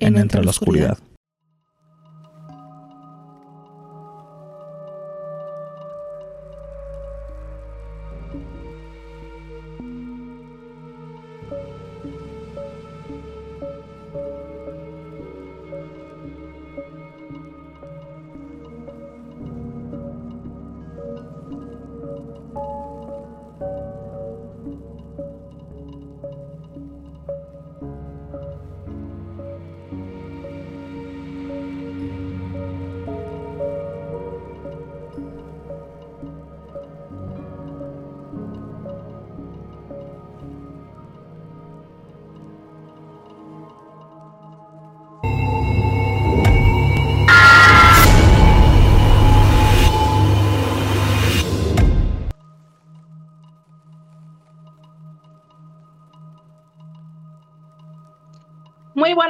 En Entre la Oscuridad.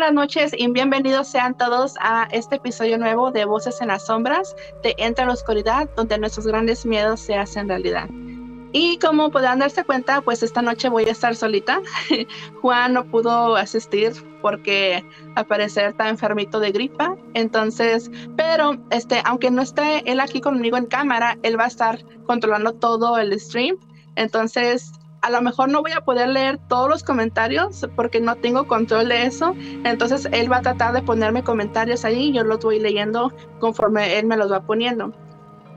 Buenas noches y bienvenidos sean todos a este episodio nuevo de Voces en las Sombras de Entra la Oscuridad, donde nuestros grandes miedos se hacen realidad. Y como podrán darse cuenta, pues esta noche voy a estar solita. Juan no pudo asistir porque al parecer está enfermito de gripa. Entonces, pero este, aunque no esté él aquí conmigo en cámara, él va a estar controlando todo el stream. Entonces, a lo mejor no voy a poder leer todos los comentarios porque no tengo control de eso. Entonces él va a tratar de ponerme comentarios ahí y yo los voy leyendo conforme él me los va poniendo.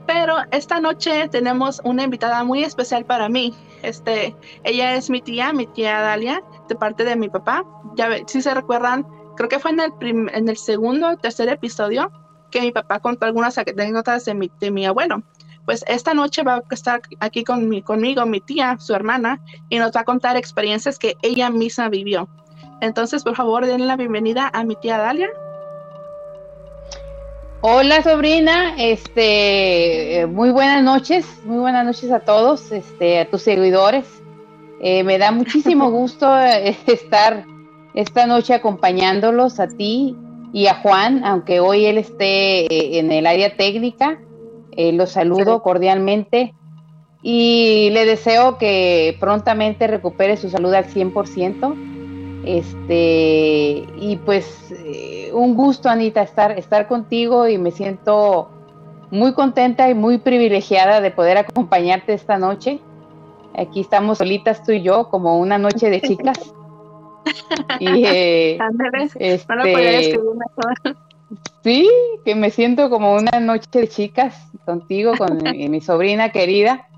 Pero esta noche tenemos una invitada muy especial para mí. Este, ella es mi tía, mi tía Dalia, de parte de mi papá. Ya si se recuerdan, creo que fue en el, en el segundo o tercer episodio que mi papá contó algunas anécdotas de mi, de mi abuelo pues esta noche va a estar aquí con mi, conmigo mi tía, su hermana, y nos va a contar experiencias que ella misma vivió. Entonces, por favor, denle la bienvenida a mi tía Dalia. Hola sobrina, este, muy buenas noches, muy buenas noches a todos, este, a tus seguidores. Eh, me da muchísimo gusto eh, estar esta noche acompañándolos a ti y a Juan, aunque hoy él esté eh, en el área técnica. Eh, los saludo cordialmente y le deseo que prontamente recupere su salud al 100%. Este, y pues eh, un gusto, Anita, estar, estar contigo y me siento muy contenta y muy privilegiada de poder acompañarte esta noche. Aquí estamos solitas tú y yo, como una noche de chicas. y eh, este, Sí, que me siento como una noche de chicas contigo, con mi, sobrina querida.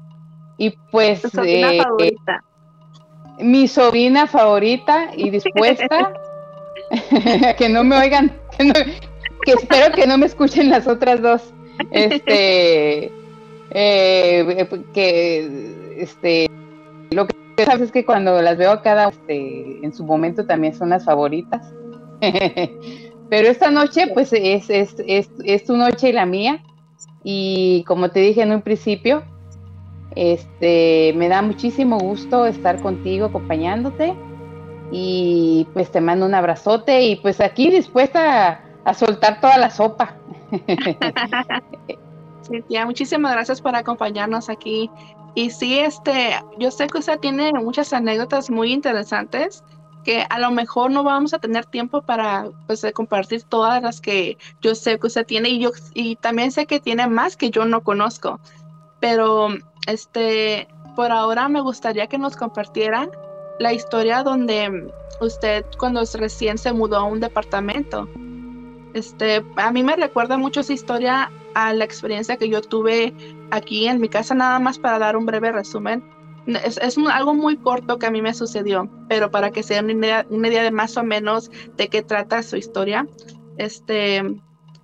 Y pues... ¿Tu sobrina eh, favorita? mi sobrina favorita y dispuesta que no me oigan, que, espero que no me escuchen las otras dos. Este, eh, que, este, lo que sabes es que cuando las veo a cada, este, en su momento también son las favoritas. Pero esta noche, pues es, es, es, es, tu noche y la mía. Y como te dije en un principio, este, me da muchísimo gusto estar contigo, acompañándote. Y pues te mando un abrazote y pues aquí dispuesta a, soltar toda la sopa. Tía, muchísimas gracias por acompañarnos aquí. Y sí, este, yo sé que usted tiene muchas anécdotas muy interesantes que a lo mejor no vamos a tener tiempo para pues, compartir todas las que yo sé que usted tiene y yo y también sé que tiene más que yo no conozco. Pero este por ahora me gustaría que nos compartiera la historia donde usted cuando recién se mudó a un departamento. Este, a mí me recuerda mucho esa historia a la experiencia que yo tuve aquí en mi casa, nada más para dar un breve resumen es, algo muy corto que a mí me sucedió, pero para que se den una idea, una idea de más o menos de qué trata su historia. Este,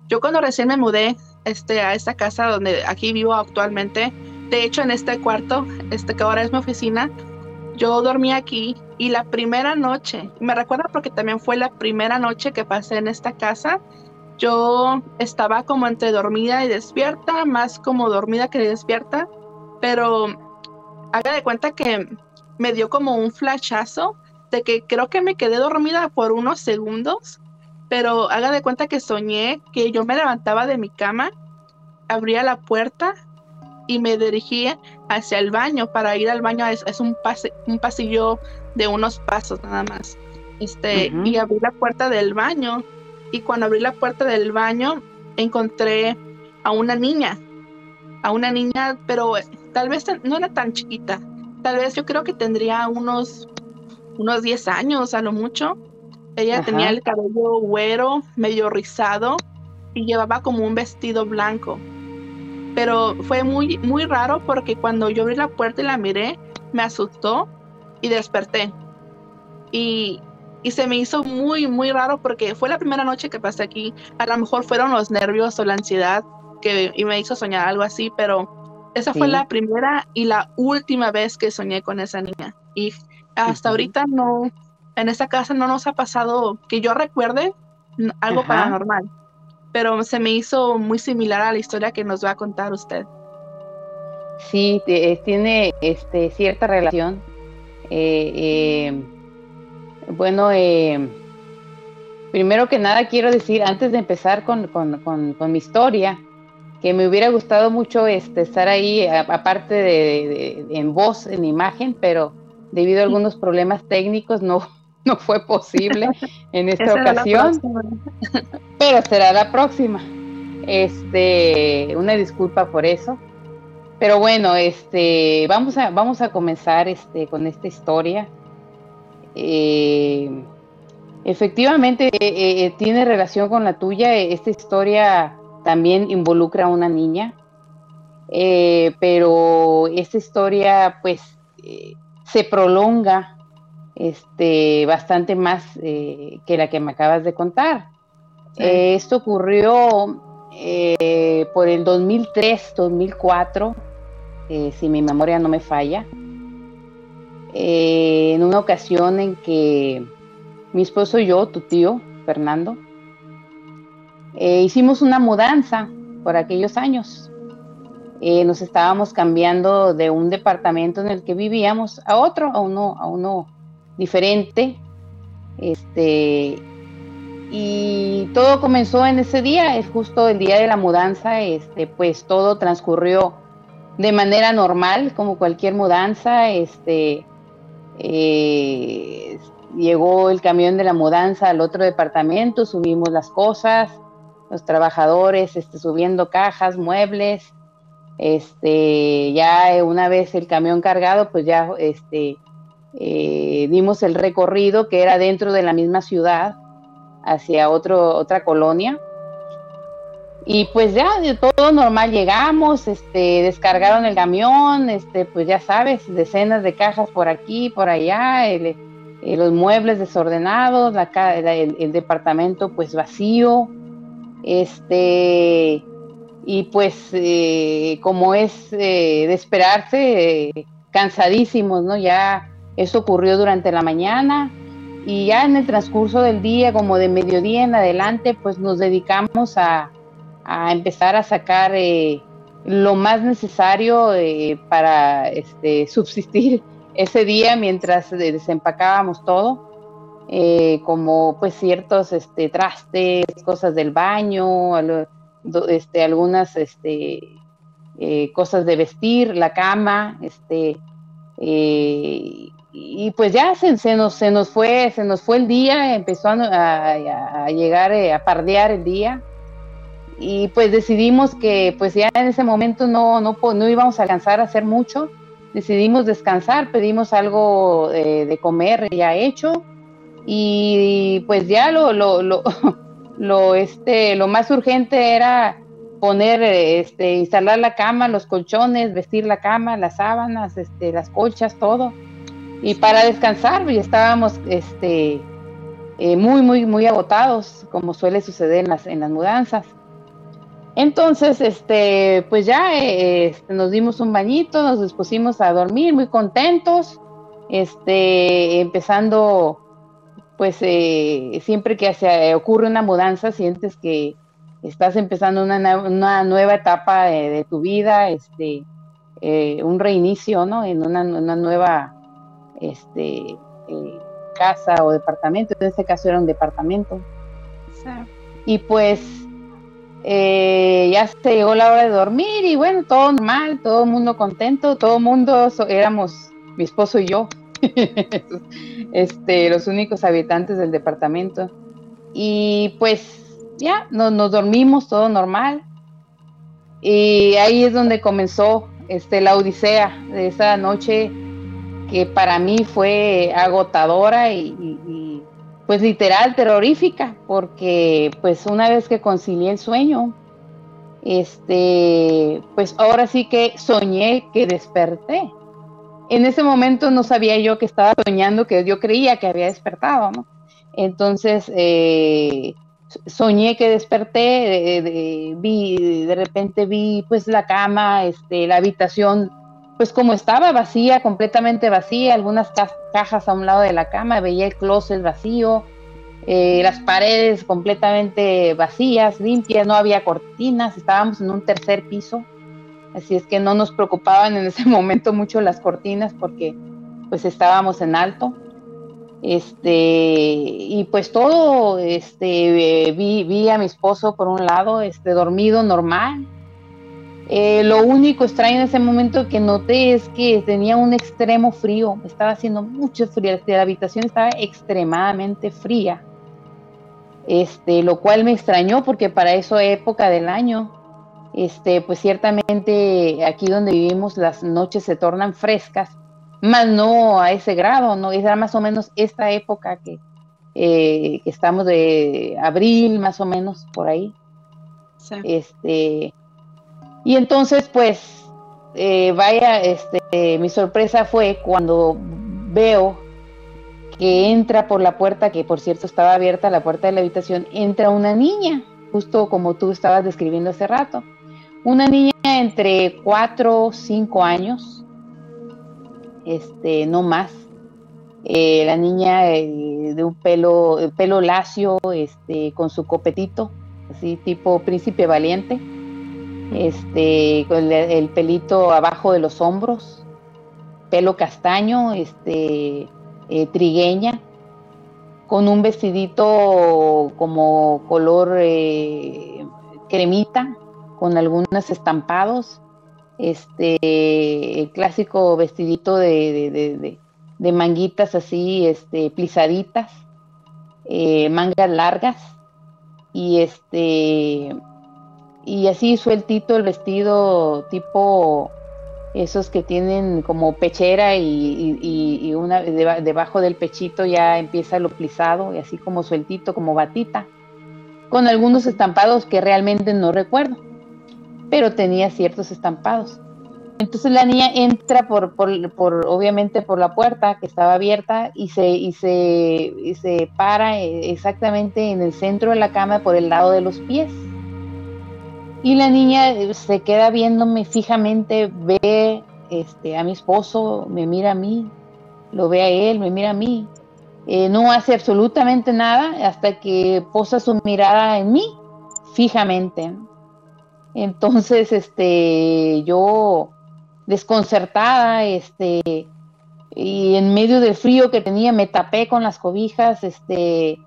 yo cuando recién me mudé este, a esta casa donde aquí vivo actualmente, de hecho en este cuarto, este que ahora es mi oficina, yo dormí aquí y la primera noche, me recuerdo porque también fue la primera noche que pasé en esta casa, yo estaba como entre dormida y despierta, más como dormida que despierta, pero haga de cuenta que me dio como un flashazo de que creo que me quedé dormida por unos segundos, pero haga de cuenta que soñé que yo me levantaba de mi cama, abría la puerta y me dirigía hacia el baño. Para ir al baño es, un, un pasillo de unos pasos nada más. Este, Y abrí la puerta del baño. Y cuando abrí la puerta del baño, encontré a una niña. A una niña, pero tal vez no era tan chiquita. Tal vez yo creo que tendría unos, unos 10 años a lo mucho. Ella tenía el cabello güero, medio rizado y llevaba como un vestido blanco pero fue muy, muy raro porque cuando yo abrí la puerta y la miré, me asustó y desperté. Y, y se me hizo muy, muy raro porque fue la primera noche que pasé aquí. A lo mejor fueron los nervios o la ansiedad que y me hizo soñar algo así, pero esa fue la primera y la última vez que soñé con esa niña. Y hasta ahorita no, en esa casa no nos ha pasado que yo recuerde algo paranormal pero se me hizo muy similar a la historia que nos va a contar usted. Sí, eh, tiene este, cierta relación. Eh, eh, bueno, primero que nada quiero decir, antes de empezar con, mi historia, que me hubiera gustado mucho este, estar ahí, aparte de, en voz, en imagen, pero debido a algunos problemas técnicos no, no fue posible en esta ocasión, pero será la próxima. Este, una disculpa por eso. Pero bueno, este, vamos a, vamos a comenzar este, con esta historia. Eh, efectivamente, eh, eh, tiene relación con la tuya. Esta historia también involucra a una niña, pero esta historia, pues, se prolonga este, bastante más eh, que la que me acabas de contar. Eh, esto ocurrió eh, por el 2003, 2004, si mi memoria no me falla, en una ocasión en que mi esposo y yo, tu tío, Fernando, hicimos una mudanza por aquellos años. nos estábamos cambiando de un departamento en el que vivíamos a otro, a uno, a uno diferente. Este, y todo comenzó en ese día, es justo el día de la mudanza, este, pues todo transcurrió de manera normal, como cualquier mudanza, este, eh, llegó el camión de la mudanza al otro departamento, subimos las cosas, los trabajadores este, subiendo cajas, muebles, este, ya una vez el camión cargado, pues ya este, eh, dimos el recorrido que era dentro de la misma ciudad hacia otro, otra colonia. Y pues ya todo normal llegamos, este, descargaron el camión, este, pues ya sabes, decenas de cajas por aquí, por allá, eh, los muebles desordenados, la, el, departamento pues vacío, este, y pues eh, como es de esperarse, cansadísimos, ¿no? Ya eso ocurrió durante la mañana y ya en el transcurso del día, como de mediodía en adelante, pues nos dedicamos a, empezar a sacar eh, lo más necesario eh, para este, subsistir ese día mientras desempacábamos todo, eh, como pues ciertos este, trastes, cosas del baño, este, algunas este, cosas de vestir, la cama, este, y pues ya se, nos, se nos fue, se nos fue el día, empezó a, llegar eh, a pardear el día. Y pues decidimos que pues ya en ese momento no, no, no íbamos a alcanzar a hacer mucho, decidimos descansar, pedimos algo eh, de comer ya hecho y pues ya lo, lo, lo, lo, este, lo más urgente era poner, este, instalar la cama, los colchones, vestir la cama, las sábanas, este, las colchas, todo y para descansar, y estábamos este, eh, muy, muy, muy agotados, como suele suceder en las, en las mudanzas. Entonces, este, pues ya eh, este, nos dimos un bañito, nos dispusimos a dormir muy contentos. este, empezando, pues eh, siempre que se ocurre una mudanza, sientes que estás empezando una, nueva etapa de, tu vida, este, eh, un reinicio, ¿no? En una, nueva, este, eh, casa o departamento, en este caso era un departamento. Y pues eh, ya se llegó la hora de dormir y bueno, todo normal, todo el mundo contento, todo el mundo éramos mi esposo y yo, este, los únicos habitantes del departamento. Y pues ya, nos, dormimos, todo normal. Y ahí es donde comenzó este, la odisea de esa noche que para mí fue agotadora y, pues literal terrorífica, porque pues una vez que concilié el sueño, este, pues ahora sí que soñé que desperté. En ese momento no sabía yo que estaba soñando, que yo creía que había despertado, ¿no? Entonces, eh, soñé que desperté, de, vi, de repente vi pues la cama, este, la habitación, pues como estaba vacía, completamente vacía, algunas cajas a un lado de la cama, veía el closet vacío, eh, las paredes completamente vacías, limpias, no había cortinas, estábamos en un tercer piso, así es que no nos preocupaban en ese momento mucho las cortinas porque pues estábamos en alto. Este, y pues todo, este, vi, vi, a mi esposo por un lado, este, dormido normal. Eh, lo único extraño en ese momento que noté es que tenía un extremo frío, estaba haciendo mucho frío, la habitación estaba extremadamente fría. Este, lo cual me extrañó porque para eso época del año, este, pues ciertamente aquí donde vivimos las noches se tornan frescas, más no a ese grado, ¿no? Era más o menos esta época que, eh, estamos de abril, más o menos, por ahí. Este, y entonces, pues, eh, vaya, este, mi sorpresa fue cuando veo que entra por la puerta, que por cierto estaba abierta la puerta de la habitación, entra una niña, justo como tú estabas describiendo hace rato. Una niña entre 4 o 5 años, este, no más. Eh, la niña eh, de un pelo, pelo lacio, este, con su copetito, así tipo príncipe valiente, este, con el, pelito abajo de los hombros, pelo castaño, este, eh, trigueña, con un vestidito como color cremita, con algunos estampados, este, el clásico vestidito de, manguitas así, este, plisaditas, eh, mangas largas, y este, y así sueltito el vestido tipo esos que tienen como pechera y, una debajo del pechito ya empieza lo plisado y así como sueltito como batita con algunos estampados que realmente no recuerdo pero tenía ciertos estampados. Entonces la niña entra por, por, obviamente por la puerta que estaba abierta y se, y se, se para eh, exactamente en el centro de la cama por el lado de los pies. Y la niña eh, se queda viéndome fijamente, ve este, a mi esposo, me mira a mí, lo ve a él, me mira a mí. Eh, no hace absolutamente nada hasta que posa su mirada en mí, fijamente. Entonces, este, yo desconcertada, este, y en medio del frío que tenía me tapé con las cobijas, este,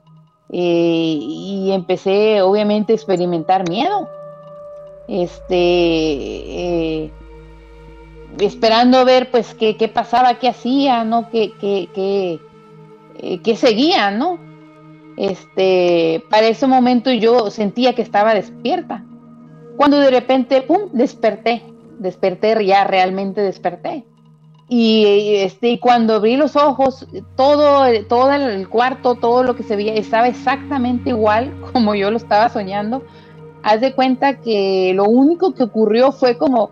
eh, y empecé obviamente a experimentar miedo. Este, eh, esperando ver pues qué, pasaba, qué hacía, ¿no? Qué, qué, qué, eh, qué seguía, ¿no? Este, para ese momento yo sentía que estaba despierta cuando de repente, ¡pum!, desperté, desperté, ya realmente desperté. Y este, cuando abrí los ojos, todo, todo el cuarto, todo lo que se veía, estaba exactamente igual como yo lo estaba soñando. Haz de cuenta que lo único que ocurrió fue como,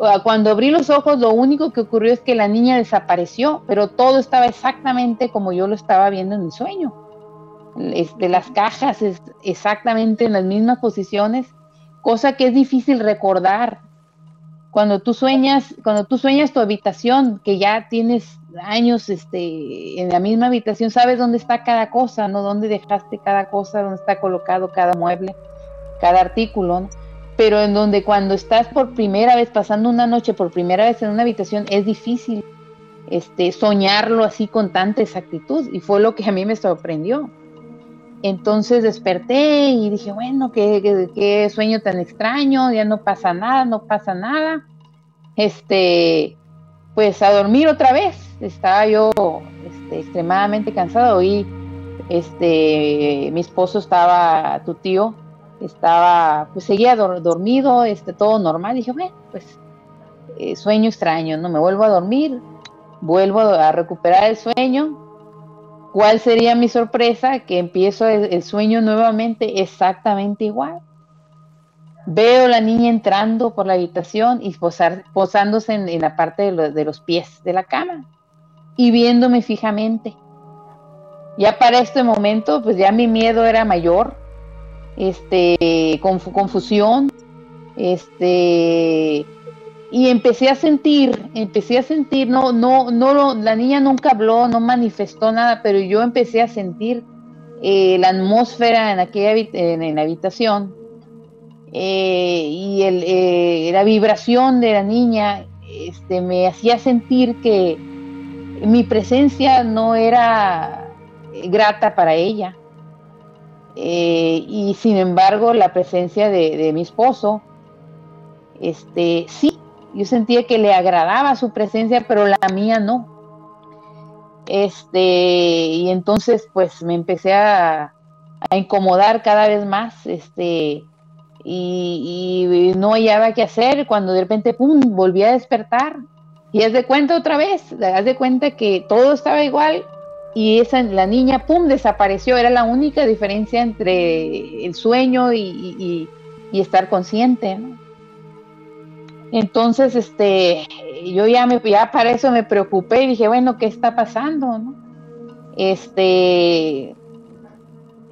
ah, cuando abrí los ojos, lo único que ocurrió es que la niña desapareció, pero todo estaba exactamente como yo lo estaba viendo en mi sueño. Este, las cajas exactamente en las mismas posiciones cosa que es difícil recordar. cuando tú sueñas, cuando tú sueñas tu habitación, que ya tienes años este, en la misma habitación, sabes dónde está cada cosa, ¿no? Dónde dejaste cada cosa, dónde está colocado cada mueble, cada artículo. Pero en donde cuando estás por primera vez, pasando una noche por primera vez en una habitación, es difícil este, soñarlo así con tanta exactitud. Y fue lo que a mí me sorprendió. Entonces desperté y dije, bueno, qué, sueño tan extraño, ya no pasa nada, no pasa nada. Este, pues a dormir otra vez. Estaba yo este, extremadamente cansado. y este, mi esposo estaba, tu tío, estaba, pues seguía dormido, este, todo normal. dije, bueno, pues eh, sueño extraño, ¿no? Me vuelvo a dormir, vuelvo a recuperar el sueño ¿Cuál sería mi sorpresa? Que empiezo el, sueño nuevamente exactamente igual. Veo la niña entrando por la habitación y posándose en, la parte de, los pies de la cama y viéndome fijamente. Ya para este momento, pues ya mi miedo era mayor, este, confusión, este, y empecé a sentir, empecé a sentir, no, no, no, la niña nunca habló, no manifestó nada, pero yo empecé a sentir eh, la atmósfera en aquella en, la habitación eh, y eh, la vibración de la niña este, me hacía sentir que mi presencia no era grata para ella. y sin embargo, la presencia de, de mi esposo, este, sí, yo sentía que le agradaba su presencia, pero la mía no. Este, y entonces pues me empecé a, incomodar cada vez más, este, y, no hallaba qué hacer cuando de repente, pum, volví a despertar. Y haz de cuenta otra vez, haz de cuenta que todo estaba igual y esa, la niña, pum, desapareció. Era la única diferencia entre el sueño y, y estar consciente, ¿no? Entonces, este, yo ya me, ya para eso me preocupé y dije, bueno, ¿qué está pasando? Este,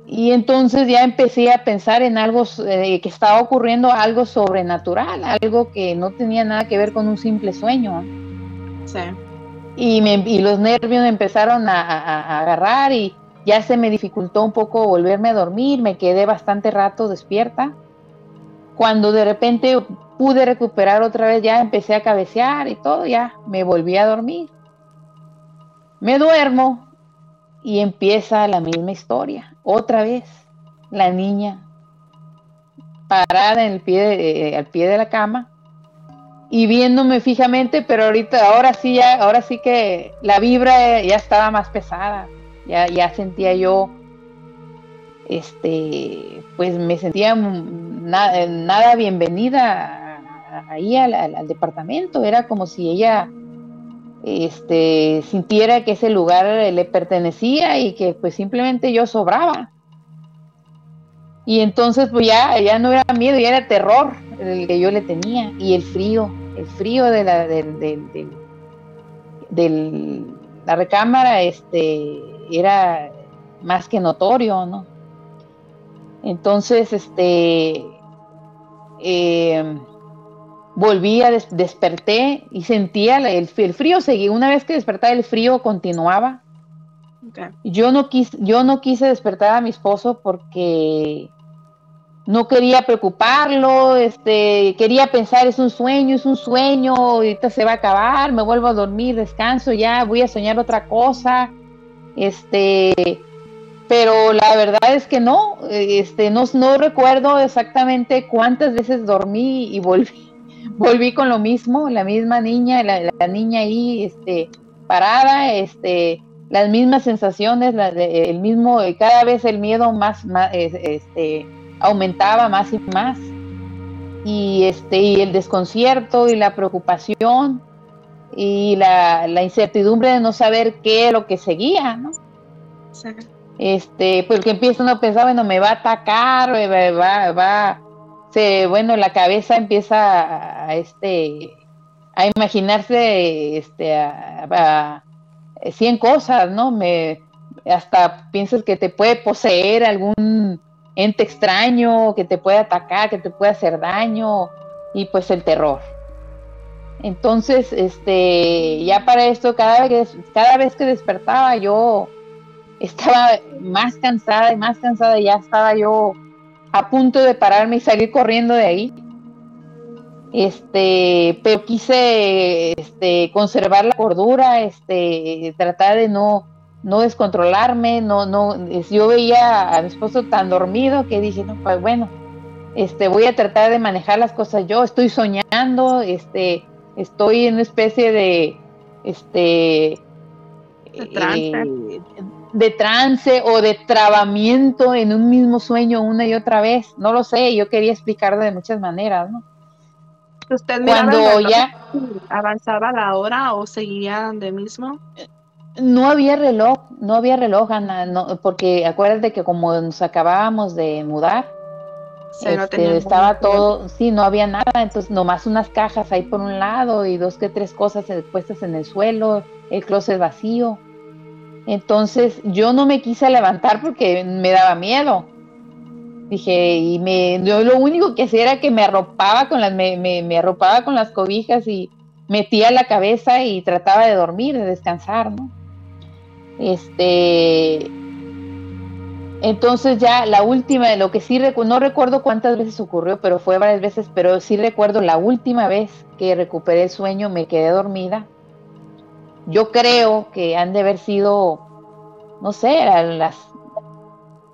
y entonces ya empecé a pensar en algo eh, que estaba ocurriendo, algo sobrenatural, algo que no tenía nada que ver con un simple sueño. Sí. Y, me, y los nervios me empezaron a agarrar y ya se me dificultó un poco volverme a dormir, me quedé bastante rato despierta. Cuando de repente pude recuperar otra vez, ya empecé a cabecear y todo, ya me volví a dormir. Me duermo y empieza la misma historia. Otra vez, la niña parada pie eh, al pie de la cama y viéndome fijamente, pero ahorita, ahora sí, ya, ahora sí que la vibra ya estaba más pesada. Ya, ya sentía yo, este, pues me sentía nada bienvenida ahí al, departamento, era como si ella este, sintiera que ese lugar le pertenecía y que pues simplemente yo sobraba. Y entonces pues ya, ya no era miedo, ya era terror el que yo le tenía y el frío, el frío de la, la recámara este, era más que notorio, ¿no? Entonces, este, eh, volví a desperté y sentía el, frío seguía. Una vez que despertaba el frío continuaba. Yo, no quise, yo no quise despertar a mi esposo porque no quería preocuparlo, este, quería pensar, es un sueño, es un sueño, ahorita se va a acabar, me vuelvo a dormir, descanso ya, voy a soñar otra cosa. Este, pero la verdad es que no, este, no, recuerdo exactamente cuántas veces dormí y volví volví con lo mismo, la misma niña, la, niña ahí, este, parada, este, las mismas sensaciones, el mismo, cada vez el miedo más, este, aumentaba más y más. Y este, y el desconcierto y la preocupación y la, incertidumbre de no saber qué es lo que seguía, ¿no? Este, porque empieza uno a pensar, bueno, me va a atacar, va, va, se, bueno, la cabeza empieza a, este, a imaginarse este, a, 100 cosas, ¿no? Me, hasta piensas que te puede poseer algún ente extraño, que te puede atacar, que te puede hacer daño, y pues el terror. Entonces, este, ya para esto, cada vez, cada vez que despertaba, yo estaba más cansada y más cansada, ya estaba yo a punto de pararme y salir corriendo de ahí. Este, pero quise este, conservar la cordura, este, tratar de no, no descontrolarme, no, no, yo veía a mi esposo tan dormido que dije, no, pues bueno, este, voy a tratar de manejar las cosas yo, estoy soñando, este, estoy en una especie de, este, De trance. eh, de trance o de trabamiento en un mismo sueño una y otra vez, no lo sé, yo quería explicarlo de muchas maneras, ¿no? ¿Usted Cuando ya avanzaba la hora o seguía de mismo? no había reloj, no había reloj, Ana, no, porque acuérdate que como nos acabábamos de mudar, no este, estaba todo, sí, no había nada, entonces nomás unas cajas ahí por un lado y dos que tres cosas puestas en el suelo, el closet vacío. Entonces yo no me quise levantar porque me daba miedo. Dije, y me, yo lo único que hacía era que me arropaba con las, me, arropaba con las cobijas y metía la cabeza y trataba de dormir, de descansar, ¿no? Este, entonces ya la última, lo que sí no recuerdo cuántas veces ocurrió, pero fue varias veces, pero sí recuerdo la última vez que recuperé el sueño, me quedé dormida. Yo creo que han de haber sido, no sé, a las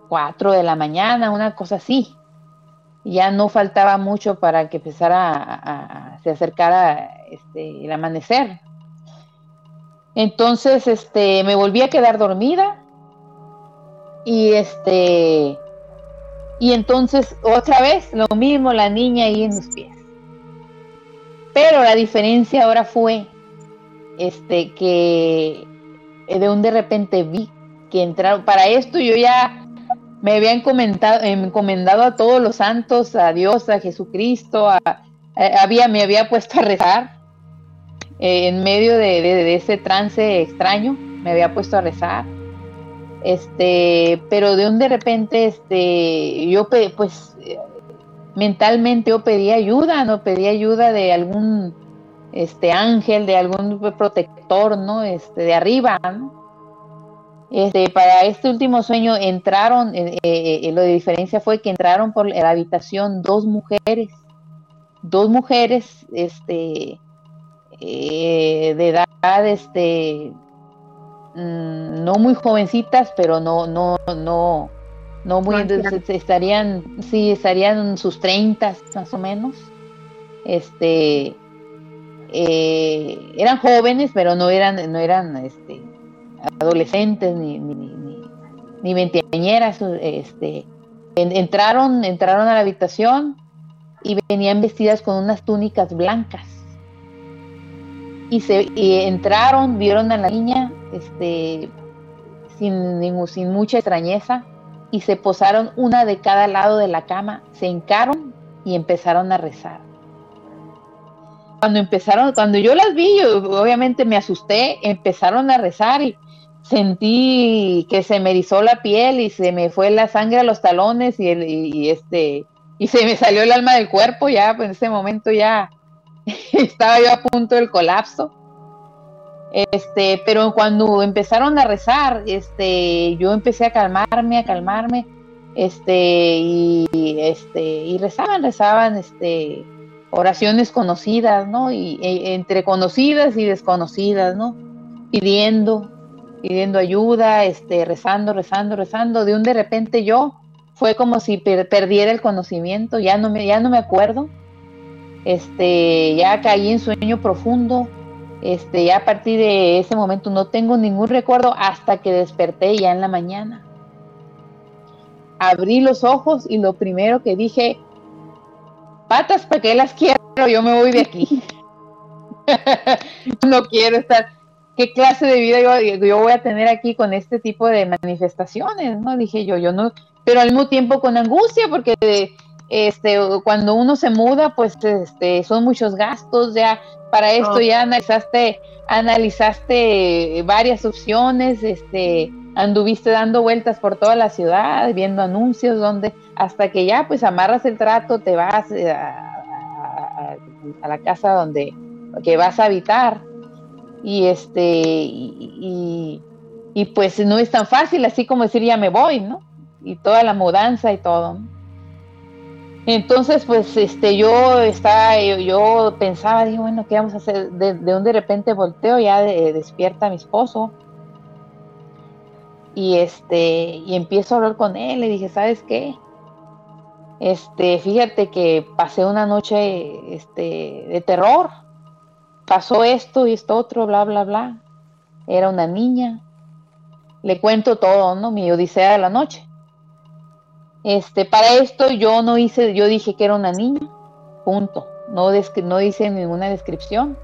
4 de la mañana, una cosa así. Ya no faltaba mucho para que empezara a, se acercara este, el amanecer. Entonces, este, me volví a quedar dormida y este, y entonces otra vez lo mismo, la niña ahí en los pies. Pero la diferencia ahora fue, este, que de un de repente vi que entraron, para esto yo ya me había encomendado, encomendado a todos los santos, a Dios, a Jesucristo, a, a- había, me había puesto a rezar eh, en medio de, de- ese trance extraño, me había puesto a rezar este, pero de un de repente, este, yo pues eh, mentalmente yo pedí ayuda, no pedí ayuda de algún este ángel, de algún protector, ¿no? Este, de arriba, ¿no? Este, para este último sueño entraron, eh, eh, eh, lo de diferencia fue que entraron por la habitación dos mujeres, dos mujeres, este, eh, de edad, este, mm, no muy jovencitas, pero no, no, no, no muy, No estarían, sí, estarían en sus treintas más o menos, este, eh, eran jóvenes, pero no eran, no eran, este, adolescentes ni, ni, ni, ni, este, en- entraron, entraron a la habitación y venían vestidas con unas túnicas blancas y se y entraron, vieron a la niña, este, sin, sin mucha extrañeza, y se posaron una de cada lado de la cama, se hincaron y empezaron a rezar. Cuando empezaron, cuando yo las vi, obviamente me asusté, empezaron a rezar y sentí que se me erizó la piel y se me fue la sangre a los talones y, y este y se me salió el alma del cuerpo ya, pues en ese momento ya estaba yo a punto del colapso. Este, pero cuando empezaron a rezar, este, yo empecé a calmarme, a calmarme, este, y este, y rezaban, rezaban, este, oraciones conocidas, ¿no? Y e, entre conocidas y desconocidas, ¿no? Pidiendo, pidiendo ayuda, este, rezando, rezando, rezando. De un de repente yo fue como si per perdiera el conocimiento, ya no me, ya no me acuerdo este, ya caí en sueño profundo, este, ya a partir de ese momento no tengo ningún recuerdo hasta que desperté ya en la mañana. Abrí los ojos y lo primero que dije, patas, ¿para qué las quiero? Yo me voy de aquí. no quiero estar. ¿Qué clase de vida yo, yo voy a tener aquí con este tipo de manifestaciones? No dije yo, yo no, pero al mismo tiempo con angustia porque este cuando uno se muda pues este son muchos gastos ya para esto Oh. ya analizaste analizaste varias opciones este anduviste dando vueltas por toda la ciudad viendo anuncios donde hasta que ya pues amarras el trato te vas eh, a, a- a- a la casa donde que vas a habitar. Y este, y, pues no es tan fácil así como decir ya me voy, ¿no? Y toda la mudanza y todo. Entonces, pues, este, yo estaba, yo, pensaba, digo, bueno, ¿qué vamos a hacer? De, de un de repente volteo, ya despierta mi esposo. Y este, y empiezo a hablar con él, le dije, ¿sabes qué? Este, fíjate que pasé una noche este, de terror. Pasó esto y esto otro, bla, bla, bla. Era una niña. Le cuento todo, ¿no? Mi odisea de la noche. Este, para esto yo no hice, yo dije que era una niña, punto. No, no hice ninguna descripción.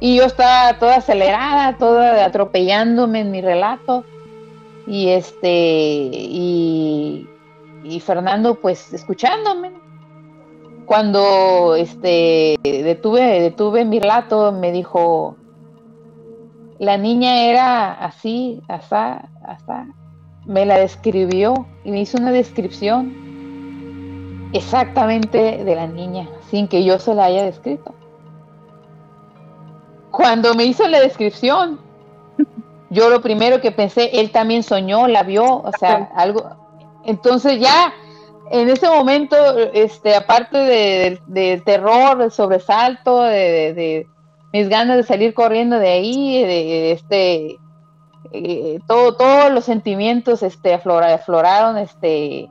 Y yo estaba toda acelerada, toda atropellándome en mi relato. Y este, y, y Fernando pues escuchándome. Cuando este detuve, detuve mi relato, me dijo, la niña era así, asá, asá. Me la describió y me hizo una descripción exactamente de la niña, sin que yo se la haya descrito. Cuando me hizo la descripción, yo lo primero que pensé, él también soñó, la vio, o sea, algo, entonces ya en ese momento, este, aparte de, terror, de sobresalto, de, mis ganas de salir corriendo de ahí, de, este, eh, todo, todos los sentimientos, este, afloraron, este, eh,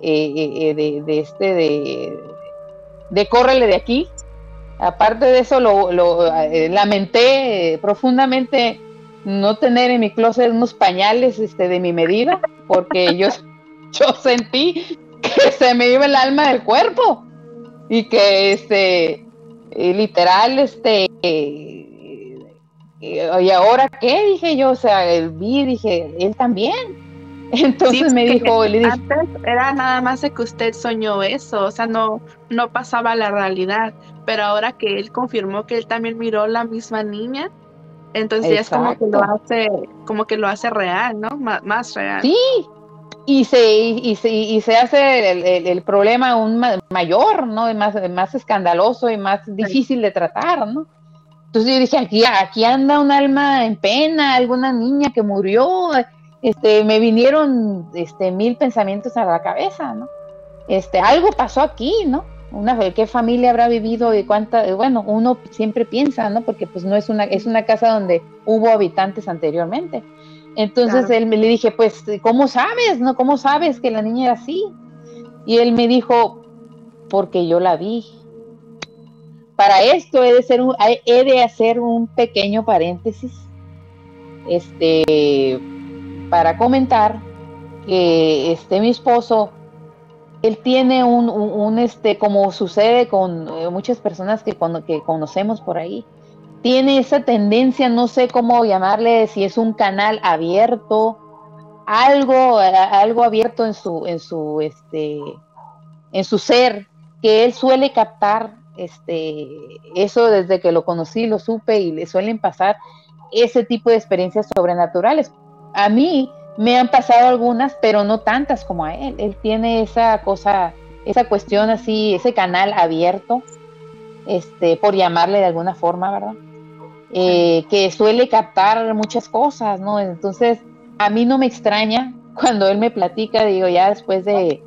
eh, de, este, de, de córrele de aquí. Aparte de eso, lo, lo lamenté profundamente no tener en mi closet unos pañales, este, de mi medida, porque yo yo sentí que se me iba el alma del cuerpo y que este literal este y ahora qué dije yo o sea vi dije él también. Entonces me dijo antes era nada más de que usted soñó eso o sea no no pasaba la realidad pero ahora que él confirmó que él también miró la misma niña entonces ya es como que lo hace como que lo hace real no más real sí y se, y, se, y se hace el, problema aún mayor, ¿no? Más, más escandaloso y más difícil de tratar, ¿no? Entonces yo dije, aquí, aquí anda un alma en pena, alguna niña que murió, este, me vinieron este, mil pensamientos a la cabeza, ¿no? Este, algo pasó aquí, ¿no? Una, ¿Qué familia habrá vivido y cuánta? Bueno, uno siempre piensa, ¿no? Porque pues no es una, es una casa donde hubo habitantes anteriormente. Entonces él me le dije, pues, ¿cómo sabes? ¿No? ¿Cómo sabes que la niña era así? Y él me dijo, porque yo la vi. Para esto he de, ser he de hacer un pequeño paréntesis este, para comentar que este, mi esposo, él tiene un, este, como sucede con eh, muchas personas que, que conocemos por ahí, tiene esa tendencia, no sé cómo llamarle, si es un canal abierto, algo, algo abierto en su, en su, este, en su ser, que él suele captar, este, eso desde que lo conocí, lo supe y le suelen pasar ese tipo de experiencias sobrenaturales. A mí me han pasado algunas, pero no tantas como a él. Él tiene esa cosa, esa cuestión así, ese canal abierto, este, por llamarle de alguna forma, ¿verdad? Eh, que suele captar muchas cosas, ¿no? Entonces, a mí no me extraña cuando él me platica, digo, ya después de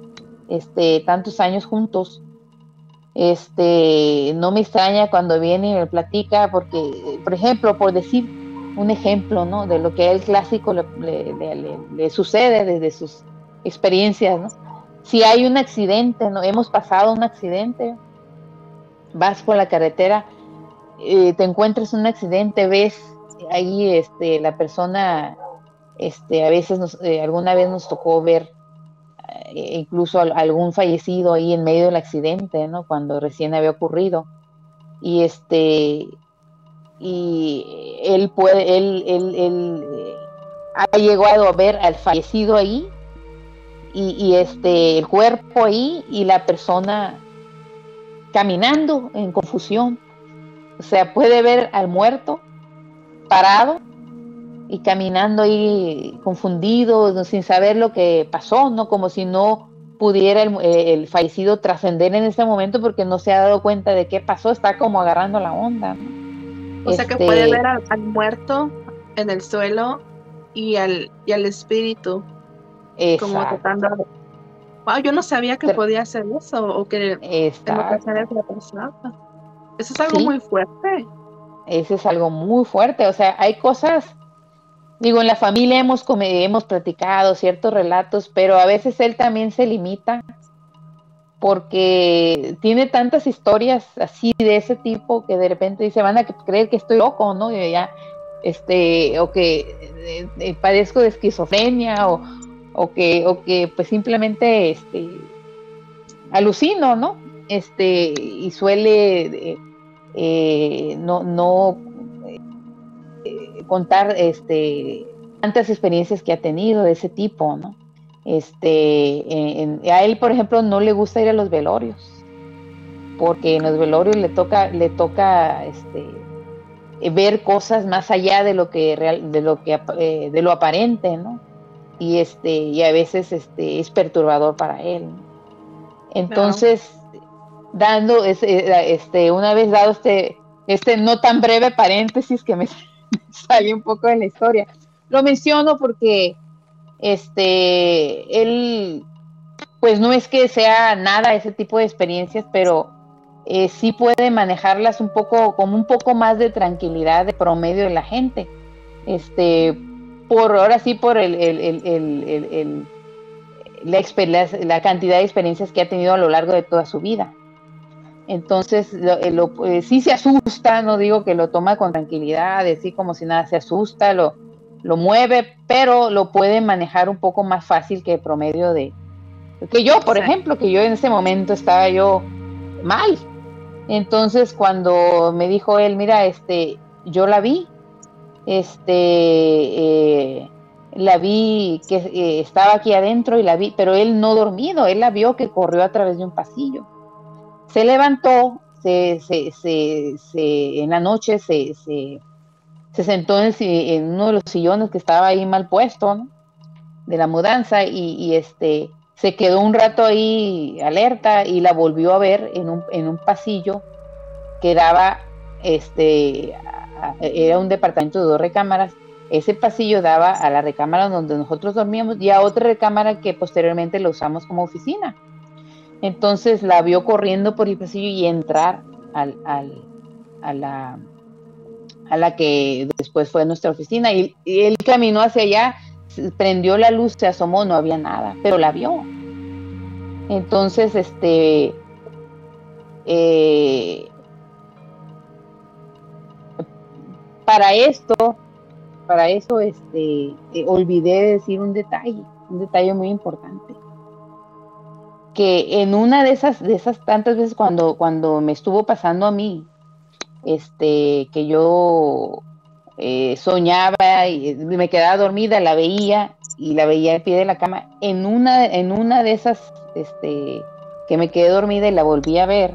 este, tantos años juntos, este, no me extraña cuando viene y me platica, porque, por ejemplo, por decir un ejemplo, ¿no? De lo que a él clásico le, sucede desde sus experiencias, ¿no? Si hay un accidente, ¿no? Hemos pasado un accidente, vas por la carretera, eh, te encuentras un accidente, ves ahí este, la persona, este, a veces eh, alguna vez nos tocó ver eh, incluso algún fallecido ahí en medio del accidente, ¿no? Cuando recién había ocurrido. Y este, y él puede, él, él, él ha llegado a ver al fallecido ahí y, este el cuerpo ahí y la persona caminando en confusión o sea, puede ver al muerto parado y caminando ahí confundido, sin saber lo que pasó, ¿no? Como si no pudiera el, fallecido trascender en ese momento porque no se ha dado cuenta de qué pasó, está como agarrando la onda, O sea que Este, puede ver al, al muerto en el suelo y al, y al espíritu como exacto, tratando de... Wow, yo no sabía que Pero- podía hacer eso o que en exacto. ocasiones le pasaba. Eso es algo Sí. muy fuerte. Ese es algo muy fuerte. O sea, hay cosas, digo, en la familia hemos, hemos platicado ciertos relatos, pero a veces él también se limita porque tiene tantas historias así de ese tipo que de repente dice, van a creer que estoy loco, ¿no? Ya, este, o que eh, eh, padezco de esquizofrenia o, o que, o que pues simplemente este, alucino, ¿no? Este, y suele eh, no, no contar este, tantas experiencias que ha tenido de ese tipo, ¿no? Este, a él, por ejemplo, no le gusta ir a los velorios, porque en los velorios le toca, le toca este, eh, ver cosas más allá de lo que real, de lo que eh, de lo aparente, ¿no? Y este, y a veces este, es perturbador para él. Entonces, dando ese- este, una vez dado este, este no tan breve paréntesis que me salió un poco de la historia. Lo menciono porque este él pues no es que sea nada ese tipo de experiencias, pero eh, sí puede manejarlas un poco, como un poco más de tranquilidad de promedio de la gente. Este, por ahora sí, por el, el- el- el- la, cantidad de experiencias que ha tenido a lo largo de toda su vida. Entonces, lo, eh, eh, sí se asusta, no digo que lo toma con tranquilidad, así como si nada, se asusta, lo, lo mueve, pero lo puede manejar un poco más fácil que el promedio de... Que yo, por ejemplo, que yo en ese momento estaba yo mal. Entonces, cuando me dijo él, mira, este, yo la vi, este, eh, la vi que eh, estaba aquí adentro y la vi, pero él no dormido, él la vio que corrió a través de un pasillo. Se levantó, se, se, se, se- en la noche se, se, se sentó en, uno de los sillones que estaba ahí mal puesto, de la mudanza y, este se quedó un rato ahí alerta y la volvió a ver en un, en un pasillo que daba este era un departamento de dos recámaras. Ese pasillo daba a la recámara donde nosotros dormíamos y a otra recámara que posteriormente la usamos como oficina. Entonces la vio corriendo por el pasillo y entrar al, al- a la a la que después fue nuestra oficina y, y él caminó hacia allá prendió la luz, se asomó, no había nada, pero la vio. Entonces, este, eh, para esto, para eso, este, olvidé decir un detalle, un detalle muy importante. Que en una de esas, de esas tantas veces cuando, cuando me estuvo pasando a mí, este, que yo eh, soñaba y me quedaba dormida, la veía y la veía al pie de la cama. En una, en una de esas, este, que me quedé dormida y la volví a ver,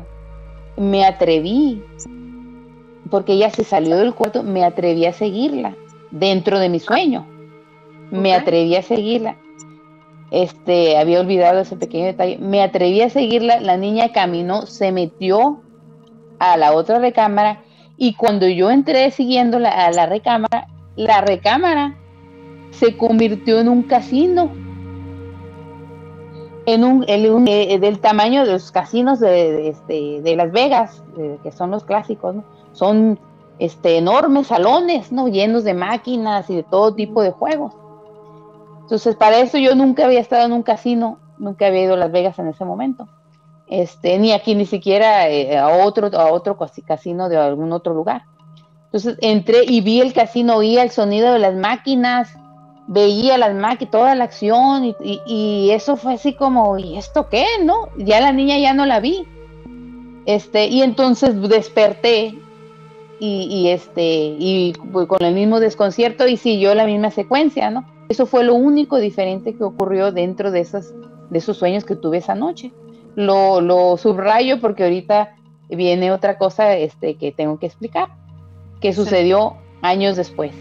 me atreví, porque ella se salió del cuarto, me atreví a seguirla dentro de mi sueño. Me atreví a seguirla. Este, había olvidado ese pequeño detalle. Me atreví a seguirla, la niña caminó, se metió a la otra recámara y cuando yo entré siguiéndola a la recámara, la recámara se convirtió en un casino. En un, en un- eh, del tamaño de los casinos de, de, este, Las Vegas, eh, que son los clásicos. Son este, enormes salones, ¿no? Llenos de máquinas y de todo tipo de juegos. Entonces, para eso yo nunca había estado en un casino, nunca había ido a Las Vegas en ese momento este, ni aquí ni siquiera eh, a otro a otro casi- casino de algún otro lugar. Entonces entré y vi el casino, oía el sonido de las máquinas, veía las máquinas, toda la acción y, eso fue así como, ¿y esto qué? ¿No? Ya la niña ya no la vi. Este, y entonces desperté y, y este, y con el mismo desconcierto y siguió la misma secuencia, ¿no? Eso fue lo único diferente que ocurrió dentro de esas, de esos sueños que tuve esa noche lo, lo subrayo porque ahorita viene otra cosa este, que tengo que explicar, que Sí. sucedió años después.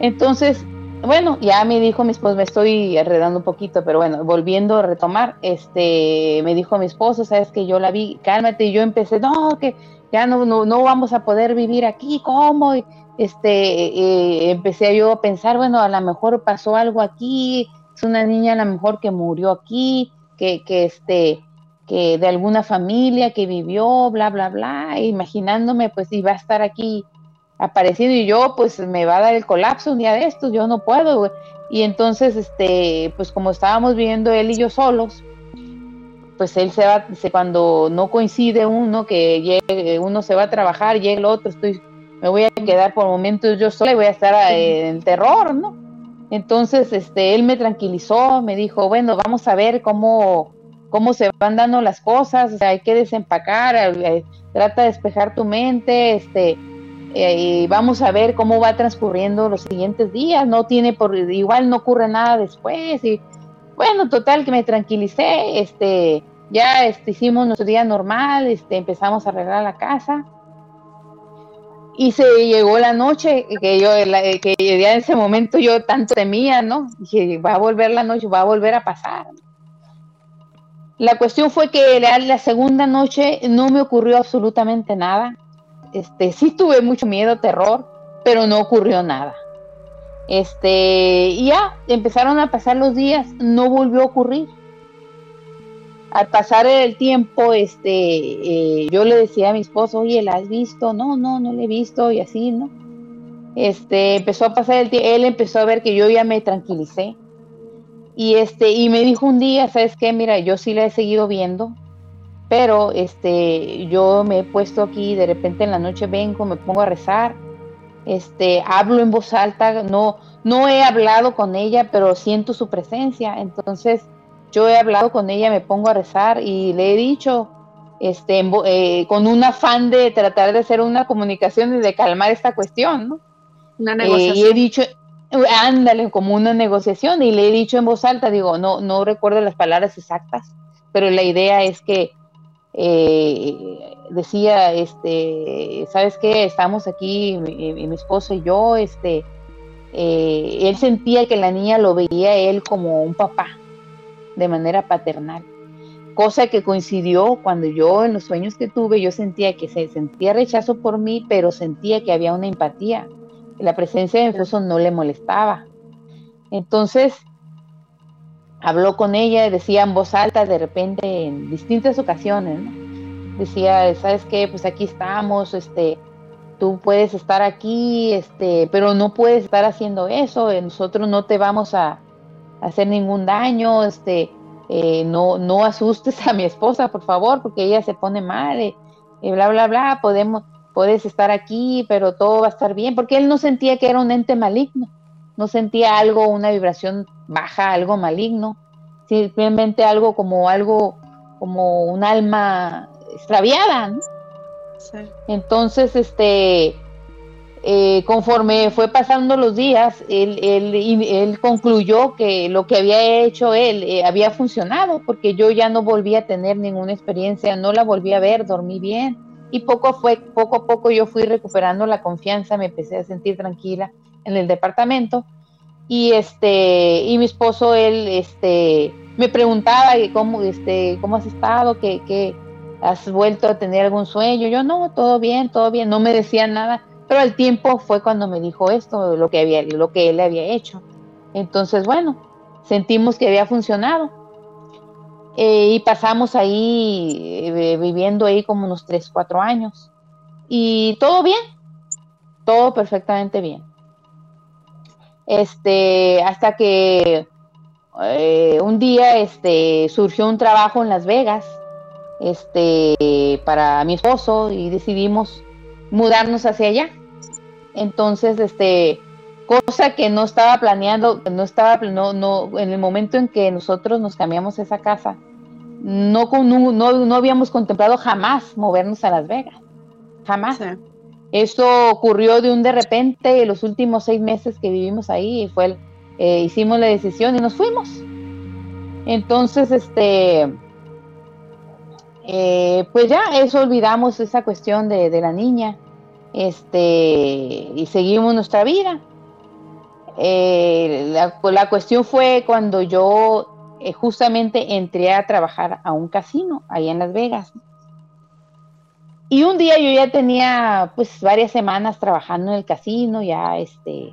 Entonces, bueno, ya me dijo mi esposo, me estoy enredando un poquito, pero bueno, volviendo a retomar, este, me dijo mi esposo, sabes que yo la vi, cálmate, y yo empecé, no, que ya no, no, no vamos a poder vivir aquí, ¿cómo? este, eh, empecé yo a pensar, bueno, a lo mejor pasó algo aquí, es una niña a lo mejor que murió aquí, que, este, que de alguna familia que vivió, bla, bla, bla, imaginándome, pues iba a estar aquí apareciendo y yo, pues me va a dar el colapso un día de estos, yo no puedo, Y entonces, este, pues como estábamos viviendo él y yo solos, pues él se va, cuando no coincide uno, que llegue, uno se va a trabajar, llega el otro, estoy, me voy a quedar por momentos yo sola y voy a estar eh, en terror, ¿no? Entonces, este, él me tranquilizó, me dijo, bueno, vamos a ver cómo, cómo se van dando las cosas, hay que desempacar, eh, trata de despejar tu mente, este, eh, y vamos a ver cómo va transcurriendo los siguientes días, no tiene por, igual no ocurre nada después, y bueno, total que me tranquilicé, este, ya este, hicimos nuestro día normal, este, empezamos a arreglar la casa, y se llegó la noche que yo que ya en ese momento yo tanto temía, ¿no? Dije, va a volver la noche, va a volver a pasar. La cuestión fue que la segunda noche no me ocurrió absolutamente nada. Este, sí tuve mucho miedo, terror, pero no ocurrió nada. Este, y ya empezaron a pasar los días, no volvió a ocurrir. Al pasar el tiempo, este, eh, yo le decía a mi esposo, oye, ¿la has visto? No, no, no la he visto, y así, ¿no? Este, empezó a pasar el tiempo, él empezó a ver que yo ya me tranquilicé, y este, y me dijo un día, ¿sabes qué? Mira, yo sí la he seguido viendo, pero este, yo me he puesto aquí, de repente en la noche vengo, me pongo a rezar, este, hablo en voz alta, no, no he hablado con ella, pero siento su presencia, entonces yo he hablado con ella, me pongo a rezar y le he dicho, este, eh, con un afán de tratar de hacer una comunicación y de calmar esta cuestión, ¿no? Una negociación. Eh, y he dicho, ándale, como una negociación, y le he dicho en voz alta, digo, no, no recuerdo las palabras exactas, pero la idea es que eh, decía, este, ¿sabes qué? Estamos aquí, mi, esposo y yo, este, eh, él sentía que la niña lo veía él como un papá, de manera paternal, cosa que coincidió cuando yo en los sueños que tuve, yo sentía que se sentía rechazo por mí, pero sentía que había una empatía la presencia de mi no le molestaba. Entonces, habló con ella, decía en voz alta de repente en distintas ocasiones, Decía, ¿sabes qué? Pues aquí estamos, este, tú puedes estar aquí, este, pero no puedes estar haciendo eso, eh, nosotros no te vamos a, hacer ningún daño, este, eh, no, no asustes a mi esposa, por favor, porque ella se pone mal, y eh, bla, bla, bla, podemos, puedes estar aquí, pero todo va a estar bien, porque él no sentía que era un ente maligno, no sentía algo, una vibración baja, algo maligno, simplemente algo como algo, como un alma extraviada. Entonces, este, eh, conforme fue pasando los días, él, concluyó que lo que había hecho él eh, había funcionado, porque yo ya no volví a tener ninguna experiencia, no la volví a ver, dormí bien. Y poco fue poco a poco yo fui recuperando la confianza, me empecé a sentir tranquila en el departamento. Y este y mi esposo él este me preguntaba cómo este cómo has estado, has vuelto a tener algún sueño. Yo no, todo bien, todo bien, no me decía nada, pero al tiempo fue cuando me dijo esto, lo que había lo que él había hecho. Entonces, bueno, sentimos que había funcionado eh, y pasamos ahí eh, viviendo ahí como unos 3, 4 años. Y todo bien, todo perfectamente bien. Este, hasta que eh, un día este, surgió un trabajo en Las Vegas este, para mi esposo y decidimos mudarnos hacia allá. Entonces, este, cosa que no estaba planeando, no estaba, no, no, en el momento en que nosotros nos cambiamos esa casa, no, no, no habíamos contemplado jamás movernos a Las Vegas, jamás. Eso ocurrió de un de repente, los últimos seis meses que vivimos ahí, fue eh, hicimos la decisión y nos fuimos. Entonces, este, eh, pues ya eso olvidamos esa cuestión de, de la niña, este, y seguimos nuestra vida. eh, la, la, cuestión fue cuando yo eh, justamente entré a trabajar a un casino ahí en Las Vegas. Y un día yo ya tenía pues varias semanas trabajando en el casino, ya este,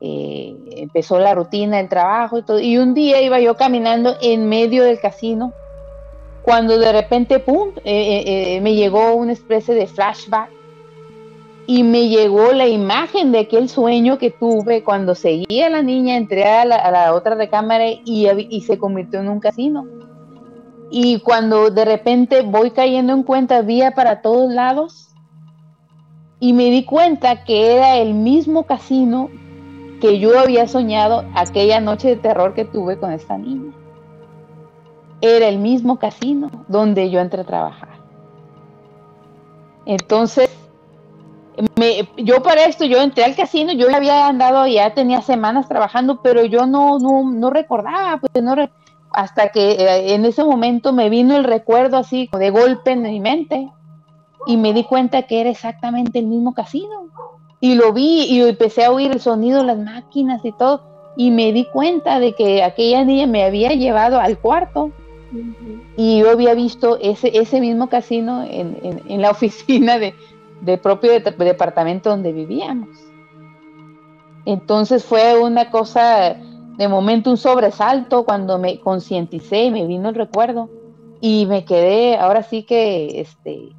eh, empezó la rutina del trabajo y todo. Y un día iba yo caminando en medio del casino, cuando de repente, ¡pum!, me llegó una especie de flashback y me llegó la imagen de aquel sueño que tuve cuando seguía a la niña, entré a la, otra recámara y, y, se convirtió en un casino. Y cuando de repente voy cayendo en cuenta, vía para todos lados y me di cuenta que era el mismo casino que yo había soñado aquella noche de terror que tuve con esta niña. Era el mismo casino donde yo entré a trabajar. Entonces, yo para esto, yo entré al casino, yo ya había andado, ya tenía semanas trabajando, pero yo no, no, recordaba, pues no hasta que eh, en ese momento me vino el recuerdo así de golpe en mi mente y me di cuenta que era exactamente el mismo casino. Y lo vi y empecé a oír el sonido de las máquinas y todo. Y me di cuenta de que aquella niña me había llevado al cuarto. Y yo había visto ese, ese mismo casino en la oficina de, del propio departamento donde vivíamos. Entonces fue una cosa, de momento un sobresalto cuando me concienticé y me vino el recuerdo y me quedé ahora sí que, este,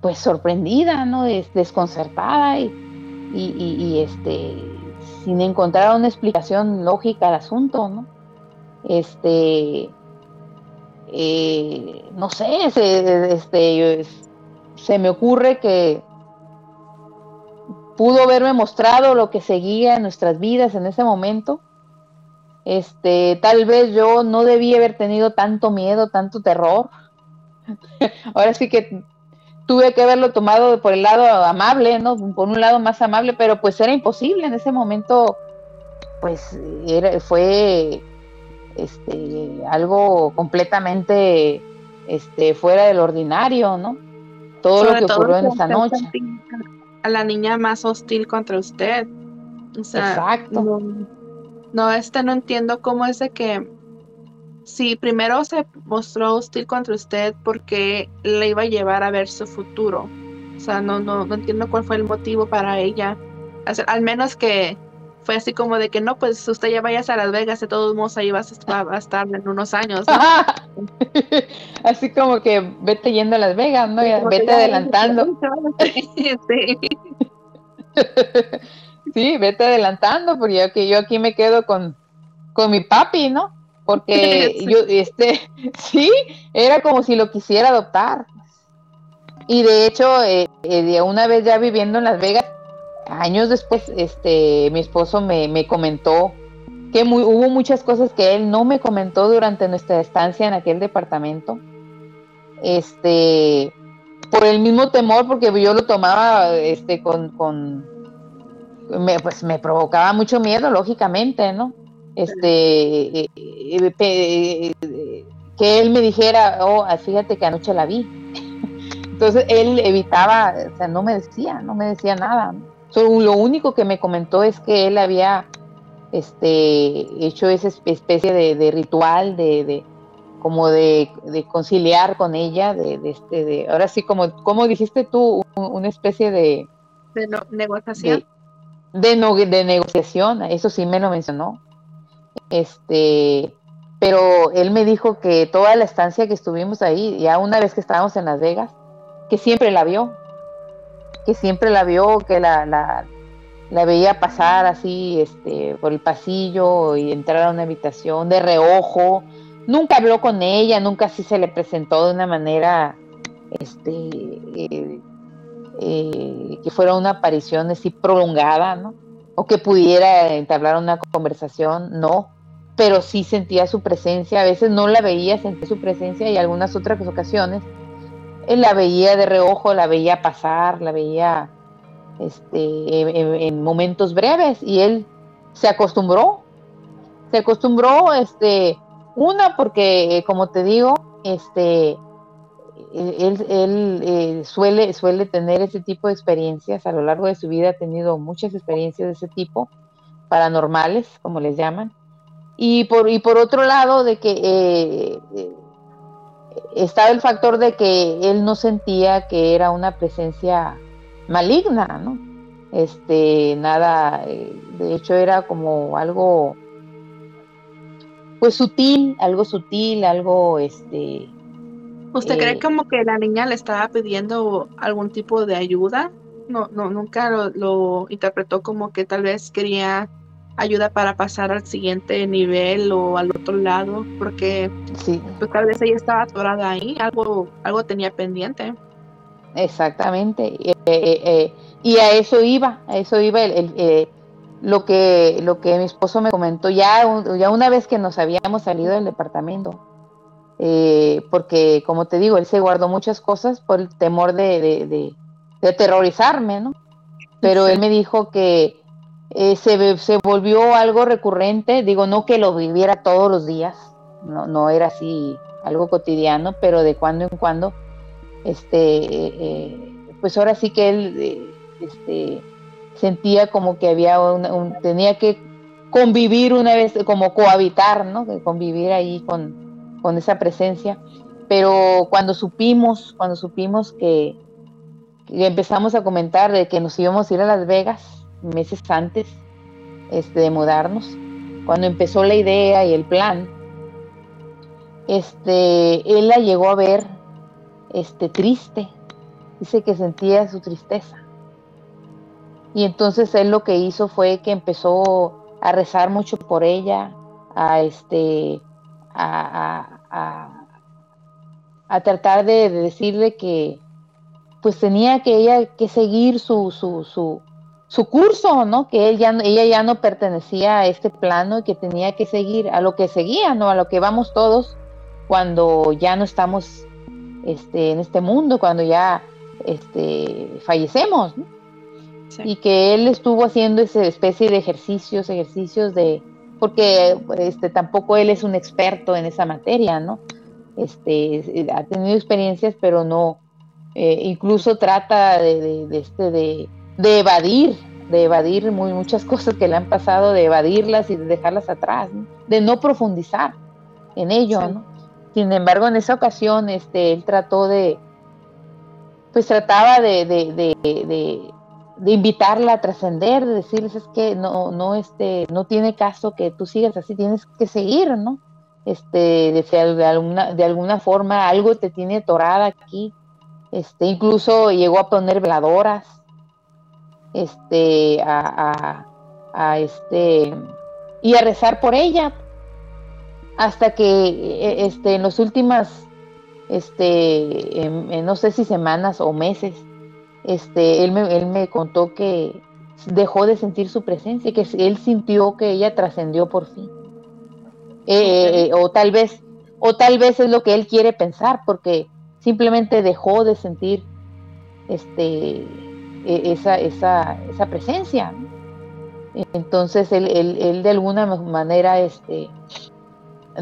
pues sorprendida, ¿no? desconcertada y, y, este, sin encontrar una explicación lógica al asunto, ¿no? Este, eh, no sé, este, se me ocurre que pudo haberme mostrado lo que seguía en nuestras vidas en ese momento. Este, tal vez yo no debía haber tenido tanto miedo, tanto terror. Ahora sí que tuve que haberlo tomado por el lado amable, ¿no? Por un lado más amable, pero pues era imposible en ese momento, pues era, fue este, algo completamente este, fuera del ordinario, ¿no? Todo lo que ocurrió en esa noche. A la niña más hostil contra usted. Exacto. No, este no entiendo cómo es de que si primero se mostró hostil contra usted porque le iba a llevar a ver su futuro. O sea, no, no, no entiendo cuál fue el motivo para ella. al menos que fue así como de que no, pues usted ya vayas a Las Vegas, de todos modos ahí vas a estar en unos años. así como que vete yendo a Las Vegas, ¿no? vete adelantando. sí. vete adelantando, porque yo, que yo aquí me quedo con, con mi papi, ¿no? Porque yo, este, sí, era como si lo quisiera adoptar. Y de hecho, eh, eh, una vez ya viviendo en Las Vegas, años después, este, mi esposo me, comentó que hubo muchas cosas que él no me comentó durante nuestra estancia en aquel departamento. Este, por el mismo temor, porque yo lo tomaba este, con, con me, pues me provocaba mucho miedo, lógicamente, ¿no? Este, eh, eh, eh, que él me dijera, oh, fíjate que anoche la vi. Entonces él evitaba, o sea, no me decía, no me decía nada. ¿no? Lo único que me comentó es que él había este, hecho esa especie de, ritual de, como de, conciliar con ella, de, este, de, ahora sí, como, como dijiste tú, una especie de... De negociación. De, de negociación, eso sí me lo mencionó. Este, pero él me dijo que toda la estancia que estuvimos ahí, ya una vez que estábamos en Las Vegas, que siempre la vio, que siempre la vio, que la, la, veía pasar así este, por el pasillo y entrar a una habitación de reojo. Nunca habló con ella, nunca así se le presentó de una manera este, eh, eh, que fuera una aparición así prolongada, ¿no? O que pudiera entablar una conversación, no. Pero sí sentía su presencia, a veces no la veía, sentía su presencia y algunas otras ocasiones él la veía de reojo, la veía pasar, la veía este, en, momentos breves y él se acostumbró, se acostumbró, este, una porque, como te digo, este, él, eh, suele, suele tener ese tipo de experiencias, a lo largo de su vida ha tenido muchas experiencias de ese tipo, paranormales, como les llaman. Y por, y por otro lado, de que eh, eh, estaba el factor de que él no sentía que era una presencia maligna, ¿no? Este, nada, eh, de hecho era como algo, pues sutil, algo sutil, algo, este... ¿Usted cree como que la niña le estaba pidiendo algún tipo de ayuda? No, no, nunca lo, lo interpretó como que tal vez quería ayuda para pasar al siguiente nivel o al otro lado, porque sí. pues, tal vez ella estaba atorada ahí, algo, algo tenía pendiente. Exactamente, eh, eh, eh, y a eso iba, a eso iba el, lo que lo que mi esposo me comentó ya, ya una vez que nos habíamos salido del departamento, porque como te digo, él se guardó muchas cosas por el temor de, de, de, aterrorizarme, ¿no? Pero él me dijo que eh, se, se, volvió algo recurrente, digo, no que lo viviera todos los días, no, no era así algo cotidiano, pero de cuando en cuando, este, eh, pues ahora sí que él eh, este, sentía como que había un, tenía que convivir una vez, como cohabitar, ¿no? convivir ahí con, con esa presencia. Pero cuando supimos, cuando supimos que, que empezamos a comentar de que nos íbamos a ir a Las Vegas, meses antes este, de mudarnos, cuando empezó la idea y el plan, este, él la llegó a ver este, triste, dice que sentía su tristeza. Y entonces él lo que hizo fue que empezó a rezar mucho por ella, a este, a, a, a, tratar de, decirle que pues tenía que ella que seguir su, su, su, su curso, ¿no? Que él ya, ella ya no pertenecía a este plano y que tenía que seguir a lo que seguía, ¿no? A lo que vamos todos cuando ya no estamos este, en este mundo, cuando ya este, fallecemos, ¿no? Y que él estuvo haciendo esa especie de ejercicios, ejercicios de, porque este, tampoco él es un experto en esa materia, ¿no? Este, ha tenido experiencias, pero no, eh, incluso trata de, de este, de de evadir, de evadir muy, muchas cosas que le han pasado, de evadirlas y de dejarlas atrás, de no profundizar en ello, ¿no? Sin embargo, en esa ocasión, este, él trató de, pues trataba de, de, de, de invitarla a trascender, de decirles es que no, no, este, no tiene caso que tú sigas así, tienes que seguir, ¿no? Este, de, de, alguna, de alguna forma algo te tiene torada aquí. Este, incluso llegó a poner veladoras, este, a, este, y a rezar por ella, hasta que e, este, en las últimas, este, no sé si semanas o meses, este, él me, él me contó que dejó de sentir su presencia, que él sintió que ella trascendió por fin. Eh, eh, o tal vez, o tal vez es lo que él quiere pensar, porque simplemente dejó de sentir este esa, esa, esa presencia. Entonces él, él, de alguna manera este,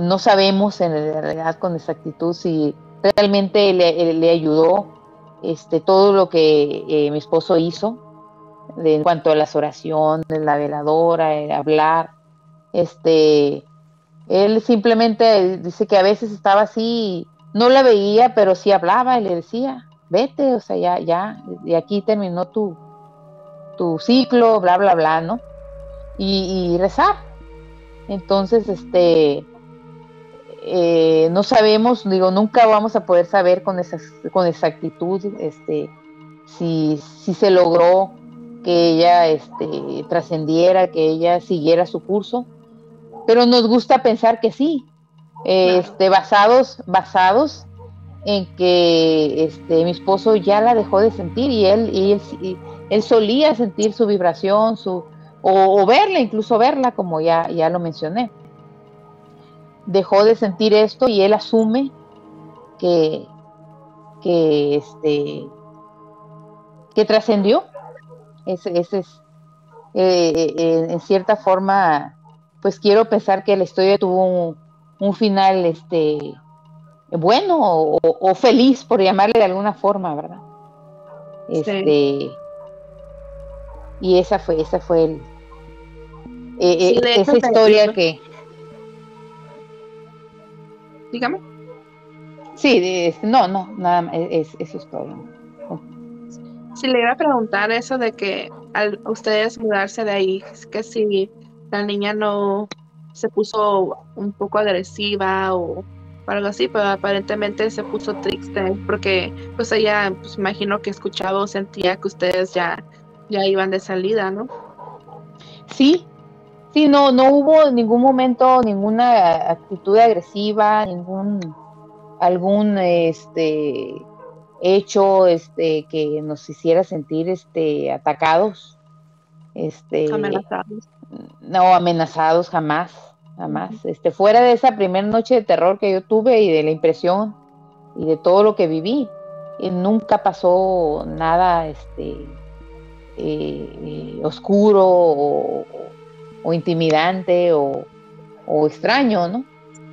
no sabemos en realidad con exactitud si realmente le, le ayudó este, todo lo que eh, mi esposo hizo de, en cuanto a las oraciones, la veladora, el hablar. Este, él simplemente dice que a veces estaba así, no la veía, pero sí hablaba y le decía, vete, o sea, ya, ya, de aquí terminó tu, tu ciclo, bla, bla, bla, ¿no? Y, rezar. Entonces, este, eh, no sabemos, digo, nunca vamos a poder saber con, esa, con exactitud, este, si, si se logró que ella este, trascendiera, que ella siguiera su curso, pero nos gusta pensar que sí, este, basados, basados en que este, mi esposo ya la dejó de sentir y él, y él, solía sentir su vibración, su, o, verla, incluso verla, como ya, ya lo mencioné. Dejó de sentir esto y él asume que, que, este, que trascendió. Ese, ese es, eh, eh, en cierta forma, pues quiero pensar que la historia tuvo un, un final este, bueno o, feliz, por llamarle de alguna forma, ¿verdad? Este, Y esa fue, esa fue el, eh, esa historia que... Dígame. Sí, no, no, nada más, es, eso es todo. Si le iba a preguntar eso de que al ustedes mudarse de ahí, es que si la niña no se puso un poco agresiva o algo así, pero aparentemente se puso triste porque pues ella pues imagino que escuchaba o sentía que ustedes ya ya iban de salida, ¿no? Sí, sí, no, no hubo en ningún momento ninguna actitud agresiva, ningún algún este hecho este que nos hiciera sentir este atacados este amenazados no amenazados jamás jamás este fuera de esa primera noche de terror que yo tuve y de la impresión y de todo lo que viví y nunca pasó nada este eh, oscuro o, intimidante o, extraño no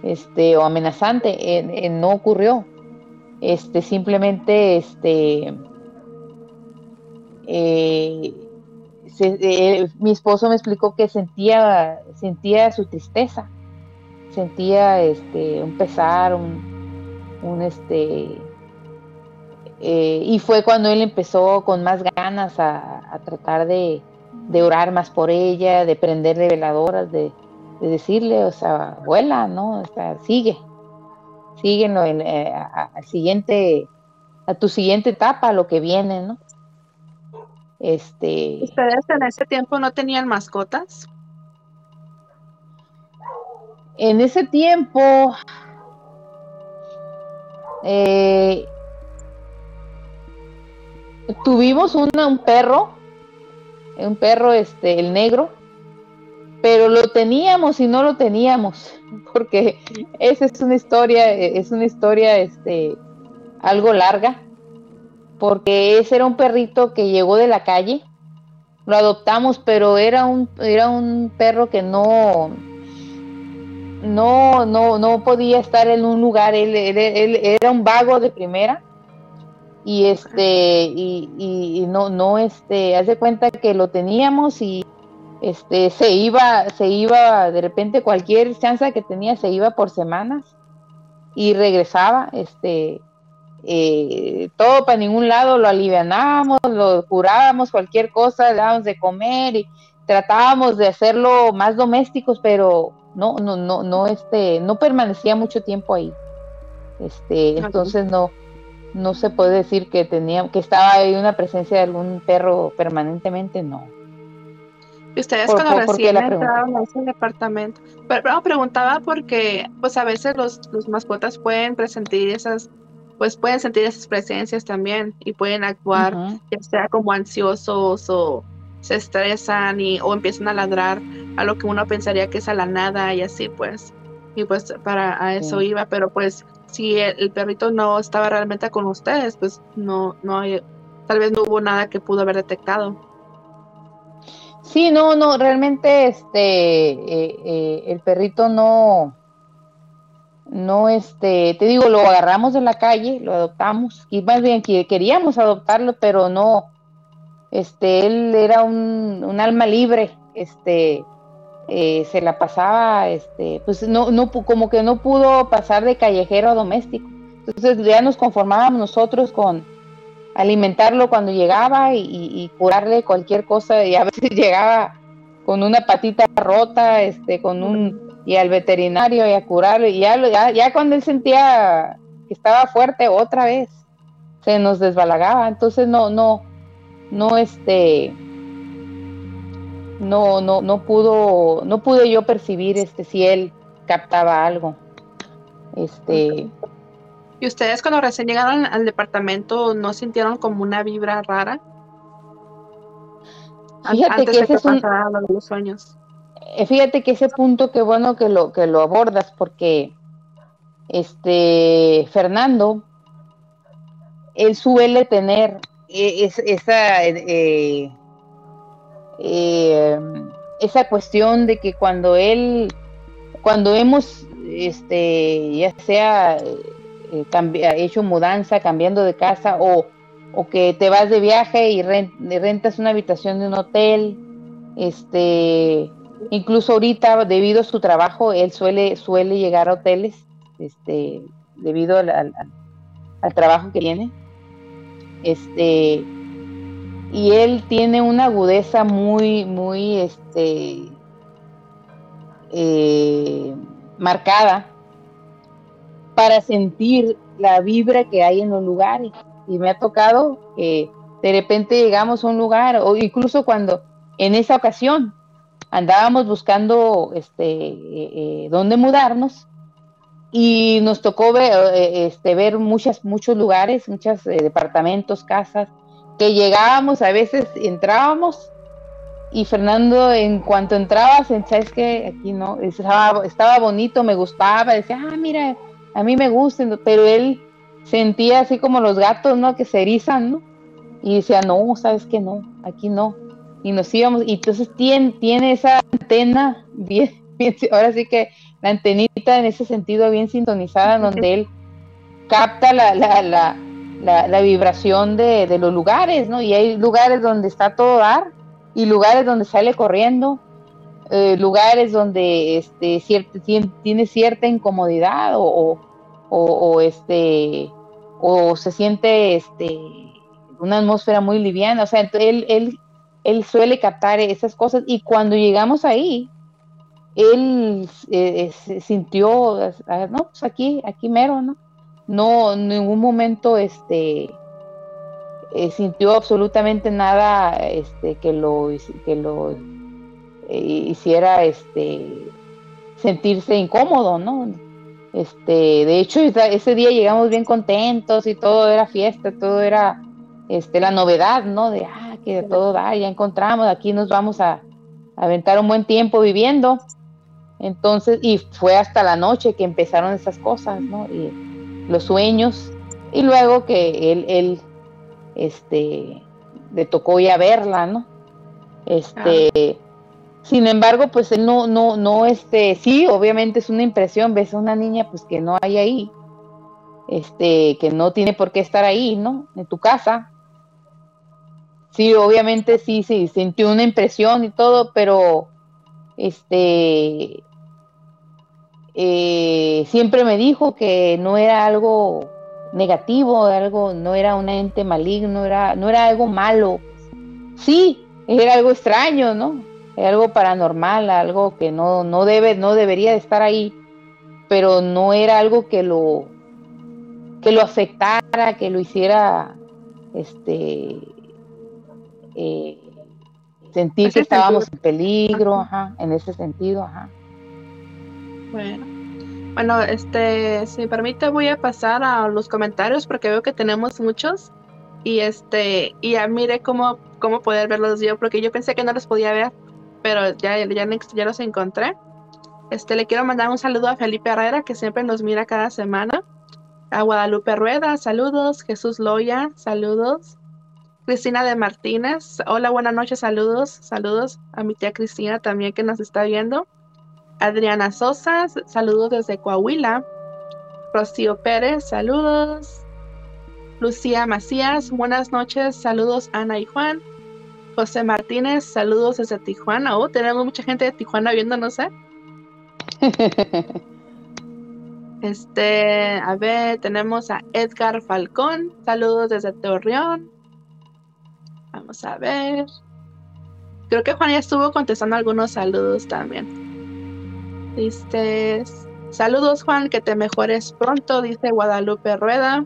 este o amenazante no ocurrió. Este simplemente este eh, eh, mi esposo me explicó que sentía sentía su tristeza sentía este un pesar un, este eh, y fue cuando él empezó con más ganas a, tratar de, orar más por ella de prenderle veladoras de, decirle o sea vuela no o sea sigue síguenlo en, eh, al siguiente, a tu siguiente etapa, lo que viene, ¿no? Este. ¿Ustedes en ese tiempo no tenían mascotas? En ese tiempo. Eh, tuvimos un perro, un perro, este, el negro, pero lo teníamos y no lo teníamos, porque esa es una historia, es una historia este, algo larga, porque ese era un perrito que llegó de la calle, lo adoptamos, pero era un, era un perro que no, no, no, no podía estar en un lugar, él, era un vago de primera, y este, y, no, no, este, haz de cuenta que lo teníamos y este, se iba, se iba de repente cualquier chance que tenía, se iba por semanas y regresaba, este, eh, todo para ningún lado, lo alivianábamos, lo curábamos, cualquier cosa, dábamos de comer y tratábamos de hacerlo más domésticos, pero no, no, no, no, este, no permanecía mucho tiempo ahí. Este, entonces no, no se puede decir que tenía, que estaba ahí una presencia de algún perro permanentemente, no. ¿Y ustedes cuando recién entraron a ese departamento? Pero, preguntaba porque pues a veces los, los mascotas pueden presentir esas, pues pueden sentir esas presencias también y pueden actuar ya sea como ansiosos o se estresan y o empiezan a ladrar a lo que uno pensaría que es a la nada y así pues. Y pues para a eso iba pero pues si el, perrito no estaba realmente con ustedes pues no no tal vez no hubo nada que pudo haber detectado. Sí, no, no, realmente este, eh, eh, el perrito no, no, este, te digo, lo agarramos de la calle, lo adoptamos, y más bien que queríamos adoptarlo, pero no, este, él era un, un alma libre, este, eh, se la pasaba, este, pues no, no, como que no pudo pasar de callejero a doméstico. Entonces ya nos conformábamos nosotros con, alimentarlo cuando llegaba y, curarle cualquier cosa y a veces llegaba con una patita rota, este, con un y al veterinario y a curarlo y ya, ya, cuando él sentía que estaba fuerte otra vez se nos desbalagaba, entonces no, no, no, este, no, no, no pudo, no pude yo percibir este si él captaba algo, este. ¿Y ustedes cuando recién llegaron al departamento no sintieron como una vibra rara? Fíjate que ese es un, los sueños. Eh, fíjate que ese punto qué bueno que lo que lo abordas porque este Fernando él suele tener e, esa eh, eh, esa cuestión de que cuando él cuando hemos este ya sea eh, hecho mudanza, cambiando de casa o, que te vas de viaje y rentas una habitación de un hotel, este, Incluso ahorita, debido a su trabajo, él suele, suele llegar a hoteles, este, debido al, al trabajo que tiene. Este, y él tiene una agudeza muy, muy, este, eh, marcada para sentir la vibra que hay en los lugares. Y me ha tocado que de repente llegamos a un lugar, o incluso cuando en esa ocasión andábamos buscando este, eh, eh, dónde mudarnos, y nos tocó ver, este, ver muchas, muchos lugares, muchos departamentos, casas, que llegábamos, a veces entrábamos y Fernando en cuanto entraba, sabes que aquí no, estaba, estaba bonito, me gustaba, decía, ah, mira, a mí me gusta, pero él sentía así como los gatos, ¿no? Que se erizan, ¿no? Y decía, no, sabes que no, aquí no. Y nos íbamos, y entonces tiene, tiene esa antena bien, bien, ahora sí que la antenita en ese sentido bien sintonizada, donde él capta la, la, la la, vibración de, los lugares, ¿no? Y hay lugares donde está todo dar y lugares donde sale corriendo, eh, lugares donde este, tiene cierta incomodidad o, o, este, o se siente este, una atmósfera muy liviana. O sea, él, él, él suele captar esas cosas y cuando llegamos ahí, él eh, sintió, ah, no, pues aquí, aquí mero, ¿no? no en ningún momento este eh, sintió absolutamente nada este que lo que lo eh, hiciera este sentirse incómodo no este de hecho ese día llegamos bien contentos y todo era fiesta todo era este la novedad no de ah que de todo da ya encontramos aquí nos vamos a, a aventar un buen tiempo viviendo entonces y fue hasta la noche que empezaron esas cosas no y, los sueños y luego que él, él este, le tocó ya verla, ¿no? Este, sin embargo, pues él no, no, no, este, sí, obviamente es una impresión, ves a una niña pues que no hay ahí, este, que no tiene por qué estar ahí, ¿no? En tu casa. Sí, obviamente sí, sí, sintió una impresión y todo, pero este, eh, siempre me dijo que no era algo negativo, algo, no era un ente maligno, era, no era algo malo. Sí, era algo extraño, ¿no? Era algo paranormal, algo que no, no debe, no debería de estar ahí, pero no era algo que lo que lo afectara, que lo hiciera este eh, sentir que estábamos en peligro, ajá, en ese sentido, ajá. Bueno. Bueno, este, si me permite, voy a pasar a los comentarios porque veo que tenemos muchos. Y este, y ya mire cómo, cómo poder verlos yo, porque yo pensé que no los podía ver, pero ya, ya, ya los encontré. Este, le quiero mandar un saludo a Felipe Herrera, que siempre nos mira cada semana. A Guadalupe Rueda, saludos. Jesús Loya, saludos. Cristina de Martínez, hola, buenas noches, saludos. Saludos a mi tía Cristina también que nos está viendo. Adriana Sosa, saludos desde Coahuila. Rocío Pérez, saludos. Lucía Macías, buenas noches, saludos Ana y Juan. José Martínez, saludos desde Tijuana. Oh, tenemos mucha gente de Tijuana viéndonos, ¿eh? Este, a ver, tenemos a Edgar Falcón, saludos desde Torreón. Vamos a ver. Creo que Juan ya estuvo contestando algunos saludos también. Dice, saludos Juan, que te mejores pronto, dice Guadalupe Rueda.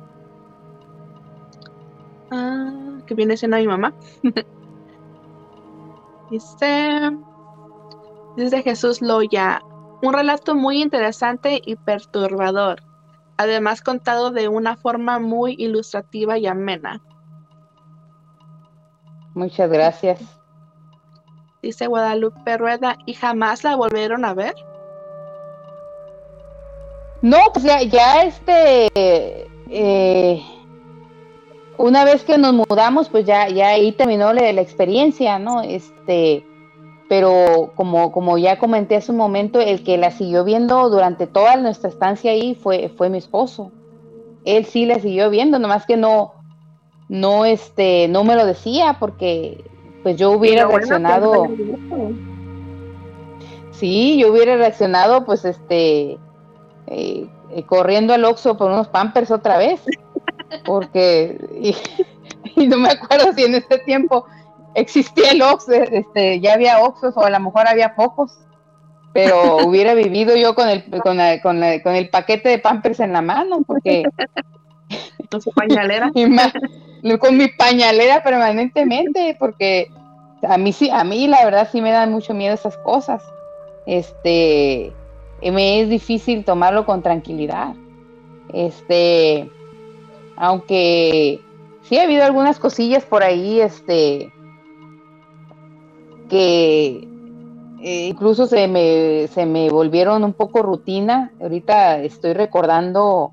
Ah, que viene siendo mi mamá. dice, dice Jesús Loya, un relato muy interesante y perturbador, además contado de una forma muy ilustrativa y amena. Muchas gracias. Dice Guadalupe Rueda, ¿y jamás la volvieron a ver? No, pues ya, ya este, eh, una vez que nos mudamos, pues ya, ya ahí terminó la, la, experiencia, ¿no? Este, pero como, como ya comenté hace un momento, el que la siguió viendo durante toda nuestra estancia ahí fue, fue mi esposo. Él sí la siguió viendo, nomás que no, no, este, no me lo decía porque pues yo hubiera reaccionado. sí, yo hubiera reaccionado, pues, este, eh, eh, corriendo al Oxxo por unos Pampers otra vez, porque, y, no me acuerdo si en este tiempo existía el Oxxo, este, ya había Oxxos o a lo mejor había pocos, pero hubiera vivido yo con el, con, con, con el paquete de Pampers en la mano, porque... Con su pañalera. con mi pañalera permanentemente, porque a mí sí, a mí la verdad sí me dan mucho miedo esas cosas. Este, me es difícil tomarlo con tranquilidad. Este, aunque sí ha habido algunas cosillas por ahí, este, que eh, incluso se me, se me volvieron un poco rutina. Ahorita estoy recordando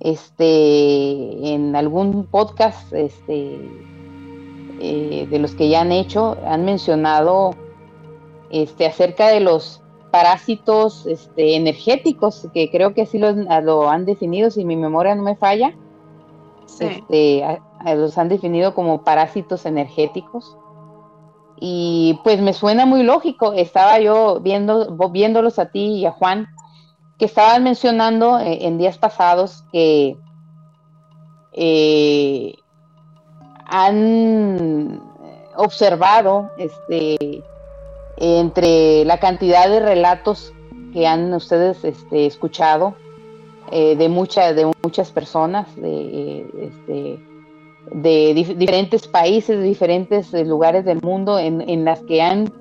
este, en algún podcast este, eh, de los que ya han hecho, han mencionado este, acerca de los parásitos este, energéticos, que creo que así lo, han definido, si mi memoria no me falla. Este, los han definido como parásitos energéticos. Y pues me suena muy lógico. Estaba yo viendo, viéndolos a ti y a Juan que estaban mencionando eh, en días pasados que eh, han observado este, entre la cantidad de relatos que han ustedes este, escuchado eh, de, mucha, de muchas personas de, este, de diferentes países, de diferentes lugares del mundo en, en, las que han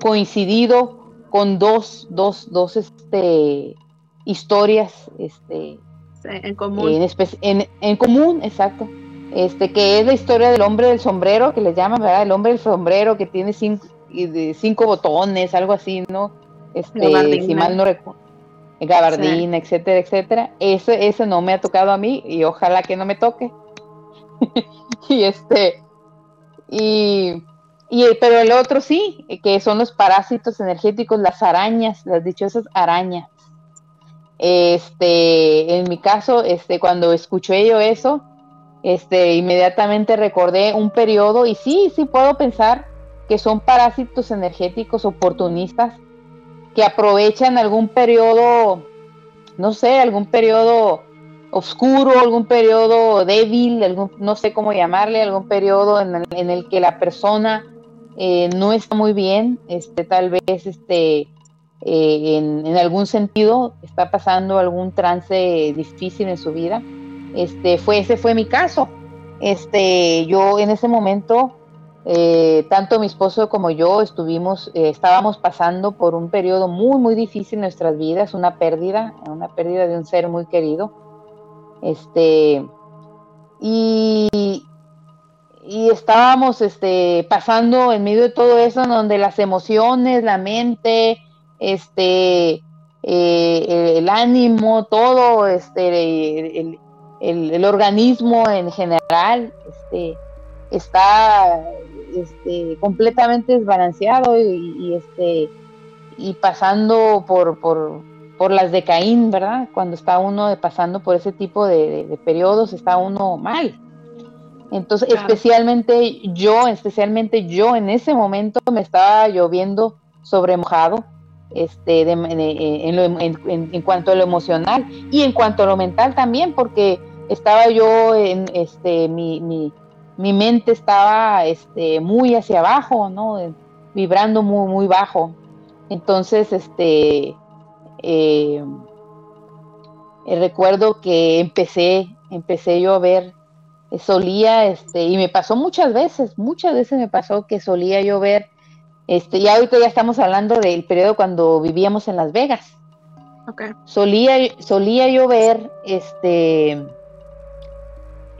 coincidido con dos, dos, dos este, historias este, en común. En, común, exacto. Este, que es la historia del hombre del sombrero, que le llaman, ¿verdad? El hombre del sombrero que tiene cinco, cinco botones, algo así, ¿no? Este, si mal no recuerdo. Gabardina, etcétera, etcétera. Ese, ese no me ha tocado a mí y ojalá que no me toque. y este, y, y, pero el otro sí, que son los parásitos energéticos, las arañas, las dichosas arañas. Este, en mi caso, este, cuando escuché yo eso, este, inmediatamente recordé un periodo y sí, sí puedo pensar que son parásitos energéticos oportunistas que aprovechan algún periodo, no sé, algún periodo oscuro, algún periodo débil, algún, no sé cómo llamarle, algún periodo en el, en que la persona eh, no está muy bien, este, tal vez este, eh, en, algún sentido está pasando algún trance difícil en su vida. Este, fue, ese fue mi caso. Este, yo en ese momento, eh, tanto mi esposo como yo estuvimos, eh, estábamos pasando por un periodo muy, muy difícil en nuestras vidas, una pérdida, una pérdida de un ser muy querido. Este, y, estábamos este, pasando en medio de todo eso, donde las emociones, la mente, este, eh, el ánimo, todo, este, el, organismo en general, este, está este, completamente desbalanceado y, este, y pasando por, por, por, las de Caín, ¿verdad? Cuando está uno pasando por ese tipo de, periodos, está uno mal. Entonces, especialmente yo, especialmente yo en ese momento me estaba lloviendo sobre mojado este, en, cuanto a lo emocional y en cuanto a lo mental también, porque estaba yo en este, mi, mi, mi mente estaba este, muy hacia abajo, ¿no? Vibrando muy, muy bajo. Entonces, este, eh, recuerdo que empecé, empecé yo a ver, solía, este, y me pasó muchas veces, muchas veces me pasó que solía yo ver este, ya ahorita ya estamos hablando del periodo cuando vivíamos en Las Vegas. Solía, solía yo ver, este,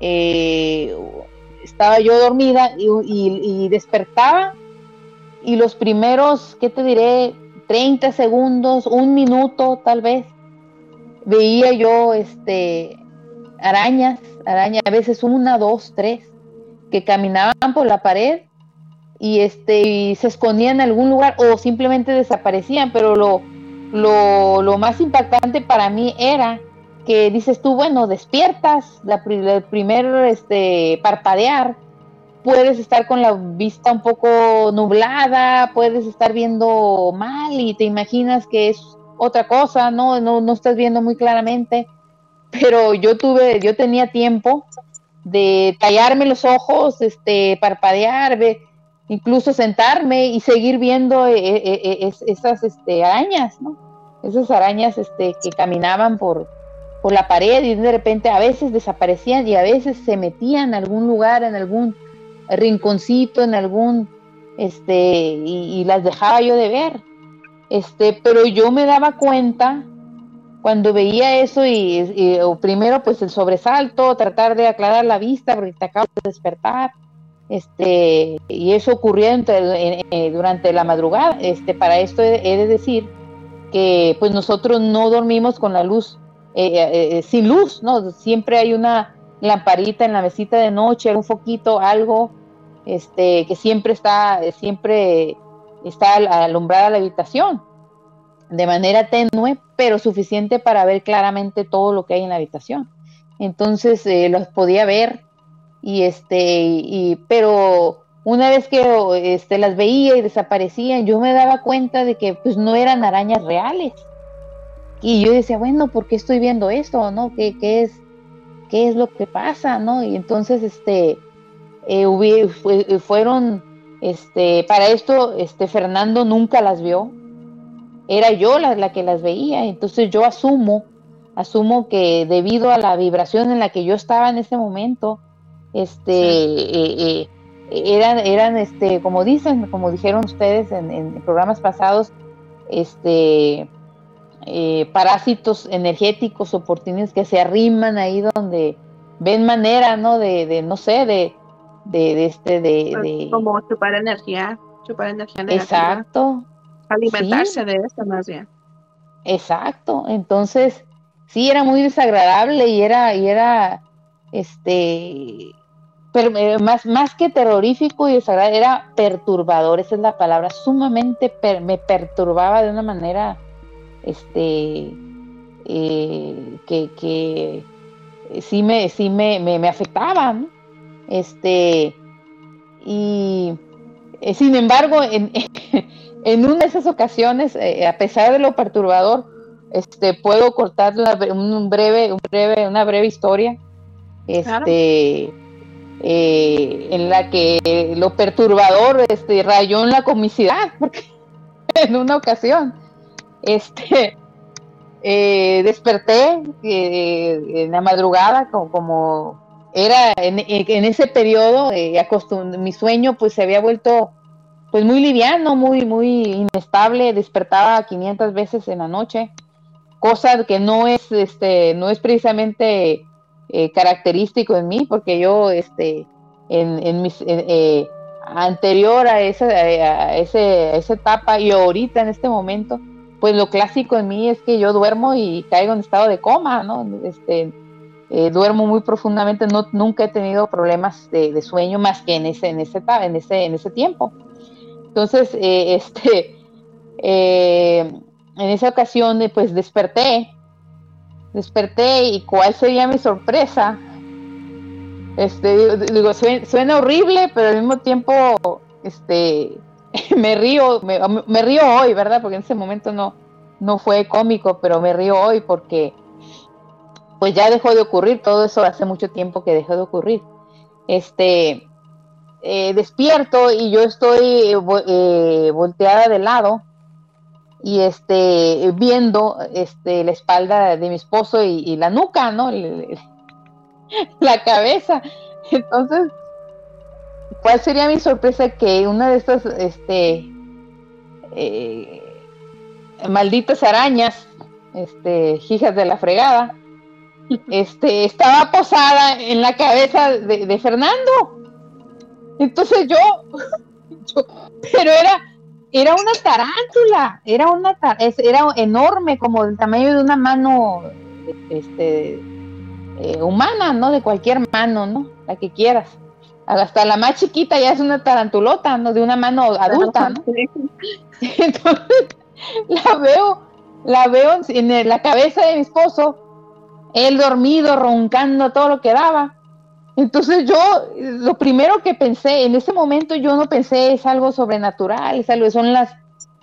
eh, estaba yo dormida y, despertaba y los primeros, ¿qué te diré? 30 segundos, un minuto tal vez, veía yo este, arañas, arañas, a veces una, dos, tres, que caminaban por la pared y este se escondían en algún lugar o simplemente desaparecían, pero lo, lo, más impactante para mí era que dices tú, bueno, despiertas, la, el primer este, parpadear, puedes estar con la vista un poco nublada, puedes estar viendo mal y te imaginas que es otra cosa, ¿no? No, no estás viendo muy claramente. Pero yo tuve, yo tenía tiempo de tallarme los ojos, este, parpadear, incluso sentarme y seguir viendo eh, eh, eh, esas este, arañas, ¿no? Esas arañas este, que caminaban por, por la pared y de repente a veces desaparecían y a veces se metían en algún lugar, en algún rinconcito, en algún, este, y, las dejaba yo de ver. Este, pero yo me daba cuenta cuando veía eso y, primero pues el sobresalto, tratar de aclarar la vista porque te acabo de despertar, este, y eso ocurría eh, durante la madrugada. Este, para esto he, de decir que pues nosotros no dormimos con la luz, eh, eh, sin luz, ¿no? Siempre hay una lamparita en la mesita de noche, un foquito, algo, este, que siempre está, siempre está alumbrada la habitación de manera tenue, pero suficiente para ver claramente todo lo que hay en la habitación. Entonces eh, los podía ver y este, y, pero una vez que este, las veía y desaparecían, yo me daba cuenta de que pues no eran arañas reales. Y yo decía, bueno, ¿por qué estoy viendo esto? ¿No? ¿Qué, qué es, qué es lo que pasa? ¿No? Y entonces, este, eh, fueron, este, para esto, este, Fernando nunca las vio, era yo la, que las veía. Entonces yo asumo, asumo que debido a la vibración en la que yo estaba en ese momento, este, eh, eh, eran, eran, este, como dicen, como dijeron ustedes en, programas pasados, este, eh, parásitos energéticos oportunos que se arriman ahí donde ven manera, ¿no? De, de no sé, de, de, este, de, pues, de, como chupar energía, chupar energía Exacto, Alimentarse de eso más bien. Exacto. Entonces, sí, era muy desagradable y era, y era, este, pero, eh, más, más que terrorífico y desagradable, era perturbador, esa es la palabra, sumamente me perturbaba de una manera, este, eh, que, que sí me, sí me, me, afectaba, Este, y eh, sin embargo, en, en una de esas ocasiones, eh, a pesar de lo perturbador, este, puedo cortar un breve, un breve, una breve historia, este, eh, en la que lo perturbador, este, rayó en la comicidad, porque en una ocasión, este, eh, desperté en la madrugada, como, era en, ese periodo, mi sueño pues se había vuelto pues muy liviano, muy, muy inestable, despertaba 500 veces en la noche, cosa que no es, este, no es precisamente eh, característico en mí, porque yo, este, en, en mis, eh, anterior a esa, a, ese, esa etapa y ahorita en este momento, pues lo clásico en mí es que yo duermo y caigo en estado de coma, ¿no? Este, eh, duermo muy profundamente, no, nunca he tenido problemas de, sueño más que en ese, en ese, en ese, en ese tiempo. Entonces, eh, este, eh, en esa ocasión, pues desperté, desperté y cuál sería mi sorpresa. Este, digo, suena, horrible, pero al mismo tiempo, este, me río, me, río hoy, ¿verdad? Porque en ese momento no, no fue cómico, pero me río hoy porque, pues ya dejó de ocurrir, todo eso hace mucho tiempo que dejó de ocurrir. Este, eh, despierto y yo estoy eh, volteada de lado y este viendo este la espalda de mi esposo y, la nuca, ¿no? la cabeza. Entonces, ¿cuál sería mi sorpresa que una de estas este eh, malditas arañas, este, hijas de la fregada, este, estaba posada en la cabeza de Fernando. Entonces yo, pero era, era una tarántula, era una era enorme, como del tamaño de una mano este, eh, humana, ¿no? De cualquier mano, ¿no? La que quieras. Hasta la más chiquita ya es una tarantulota, ¿no? De una mano adulta, ¿no? Entonces la veo, la veo en la cabeza de mi esposo, él dormido, roncando todo lo que daba Entonces yo, lo primero que pensé, en ese momento yo no pensé es algo sobrenatural, es algo, son las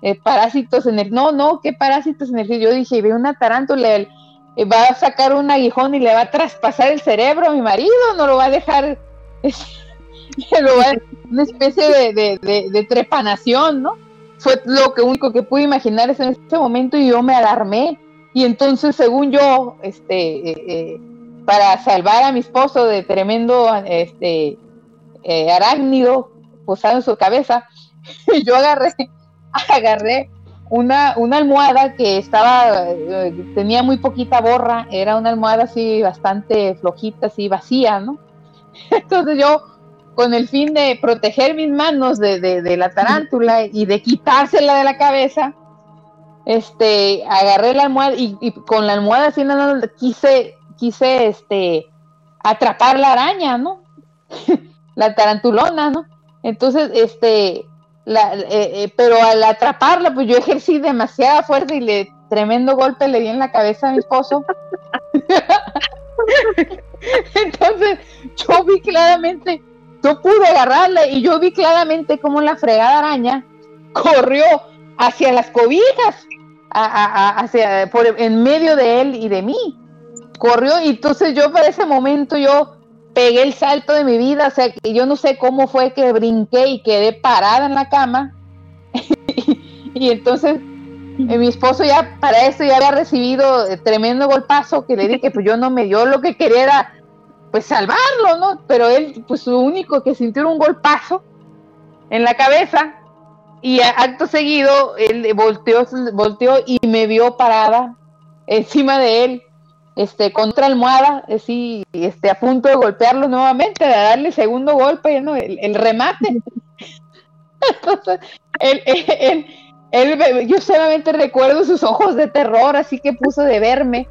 eh, parásitos en el, no, no, ¿qué parásitos en el Yo dije, ve una tarántula, eh, va a sacar un aguijón y le va a traspasar el cerebro a mi marido, no lo va a dejar, una especie de, trepanación, ¿no? Fue lo que único que pude imaginar en ese momento y yo me alarmé. Y entonces, según yo, este, eh, para salvar a mi esposo de tremendo este, eh, arácnido posado en su cabeza, yo agarré, agarré una, una almohada que estaba, eh, tenía muy poquita borra, era una almohada así bastante flojita, así vacía, ¿no? Entonces yo, con el fin de proteger mis manos de, la tarántula y de quitársela de la cabeza, este, agarré la almohada y, con la almohada así no, quise quise este atrapar la araña, ¿no? la tarantulona, ¿no? Entonces, este, eh, eh, pero al atraparla, pues yo ejercí demasiada fuerza y le tremendo golpe le di en la cabeza a mi esposo. Entonces, yo vi claramente, yo pude agarrarla y yo vi claramente cómo la fregada araña corrió hacia las cobijas, hacia, por, en medio de él y de mí corrió y entonces yo para ese momento yo pegué el salto de mi vida, o sea, que yo no sé cómo fue que brinqué y quedé parada en la cama. y, entonces eh, mi esposo ya para eso ya había recibido eh, tremendo golpazo que le dije, pues yo no me dio lo que quería era pues salvarlo, ¿no? Pero él, pues su único que sintió un golpazo en la cabeza y acto seguido él volteó, volteó y me vio parada encima de él este, contra almohada, así, este, a punto de golpearlo nuevamente, de darle segundo golpe, ¿no? el, remate. Entonces, él, yo solamente recuerdo sus ojos de terror, así que puso de verme.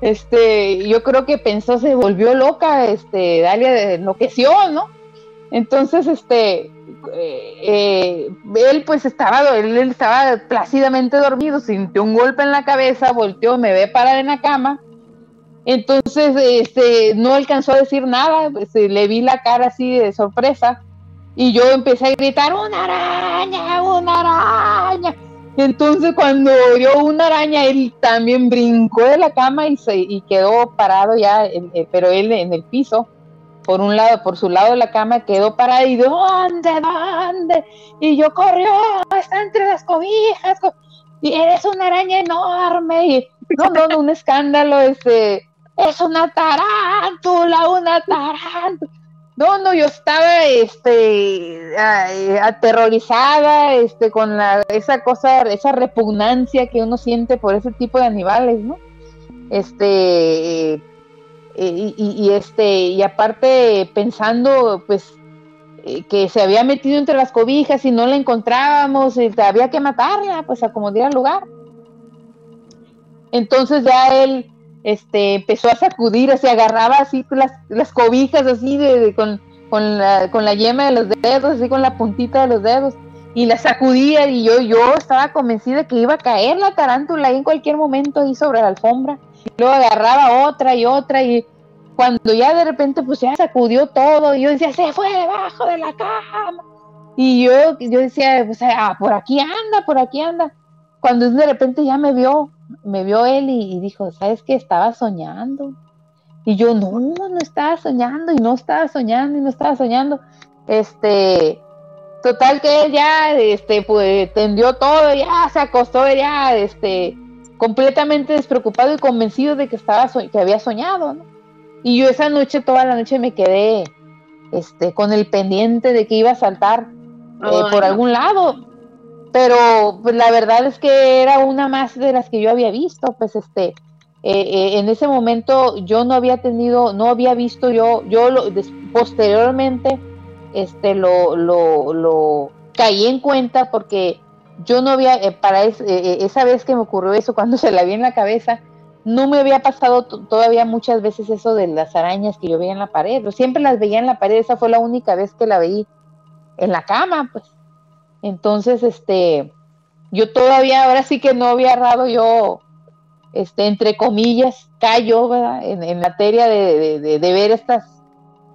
Este, yo creo que pensó, se volvió loca, este, Dalia enloqueció, ¿no? Entonces, este, eh, eh, él pues estaba, él, estaba plácidamente dormido, sintió un golpe en la cabeza, volteó, me ve parar en la cama entonces, este, no alcanzó a decir nada, pues, le vi la cara así de sorpresa y yo empecé a gritar, una araña, una araña. Entonces, cuando vio una araña, él también brincó de la cama y, se, y quedó parado ya, eh, pero él en el piso, por un lado, por su lado de la cama, quedó parado y ¿dónde, dónde? Y yo corrió, está entre las cobijas, y eres una araña enorme, y no, no, no, un escándalo, este, es una tarántula, una tarántula. No, no, yo estaba este, aterrorizada este, con la, esa cosa, esa repugnancia que uno siente por ese tipo de animales, ¿no? Este, eh, y, este, y aparte pensando, pues, eh, que se había metido entre las cobijas y no la encontrábamos, y había que matarla, pues a como diera lugar. Entonces ya él este, empezó a sacudir, se agarraba así las, las cobijas así de, con, con, la, con la yema de los dedos, así con la puntita de los dedos, y la sacudía y yo, yo estaba convencida que iba a caer la tarántula en cualquier momento ahí sobre la alfombra. Y luego agarraba otra y otra y cuando ya de repente pues ya sacudió todo y yo decía, se fue debajo de la cama. Y yo, yo decía, pues ah, por aquí anda, por aquí anda. Cuando de repente ya me vio me vio él y, dijo, ¿sabes qué? Estaba soñando. Y yo, no, no estaba soñando, y no estaba soñando, y no estaba soñando. Este, total que él ya, este, pues, tendió todo, ya se acostó, ya, este, completamente despreocupado y convencido de que estaba, que había soñado, Y yo esa noche, toda la noche me quedé, este, con el pendiente de que iba a saltar eh, por algún lado pero pues, la verdad es que era una más de las que yo había visto, pues este, eh, eh, en ese momento yo no había tenido, no había visto yo, yo lo, posteriormente, este, lo, lo, lo caí en cuenta porque yo no había, eh, para esa vez que me ocurrió eso, cuando se la vi en la cabeza, no me había pasado todavía muchas veces eso de las arañas que yo veía en la pared, siempre las veía en la pared, esa fue la única vez que la veí en la cama, pues. Entonces, este, yo todavía, ahora sí que no había errado yo, este, entre comillas, callo, ¿verdad? En, materia de, ver estas,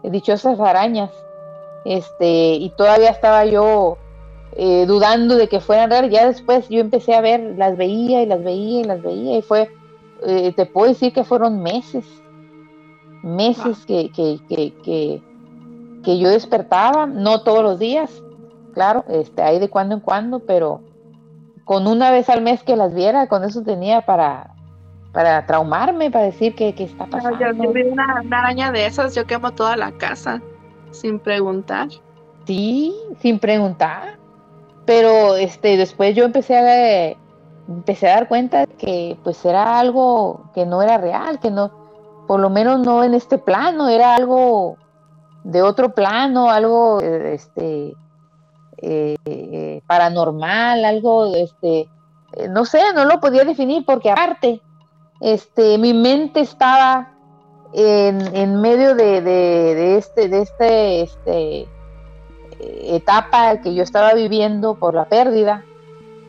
dichosas arañas. Este, y todavía estaba yo eh, dudando de que fueran reales. Ya después yo empecé a ver, las veía y las veía y las veía y fue, eh, te puedo decir que fueron meses, meses que, que, que, que, yo despertaba, no todos los días, claro, este, ahí de cuando en cuando, pero con una vez al mes que las viera, con eso tenía para, para traumarme, para decir que, está pasando. yo, vi una, araña de esas, yo quemo toda la casa sin preguntar. Sí, sin preguntar. Pero este, después yo empecé a, empecé a dar cuenta que pues era algo que no era real, que no, por lo menos no en este plano, era algo de otro plano, algo este, eh, paranormal, algo, este, eh, no sé, no lo podía definir porque aparte, este, mi mente estaba en, en medio de, de, de, este, de este, este etapa que yo estaba viviendo por la pérdida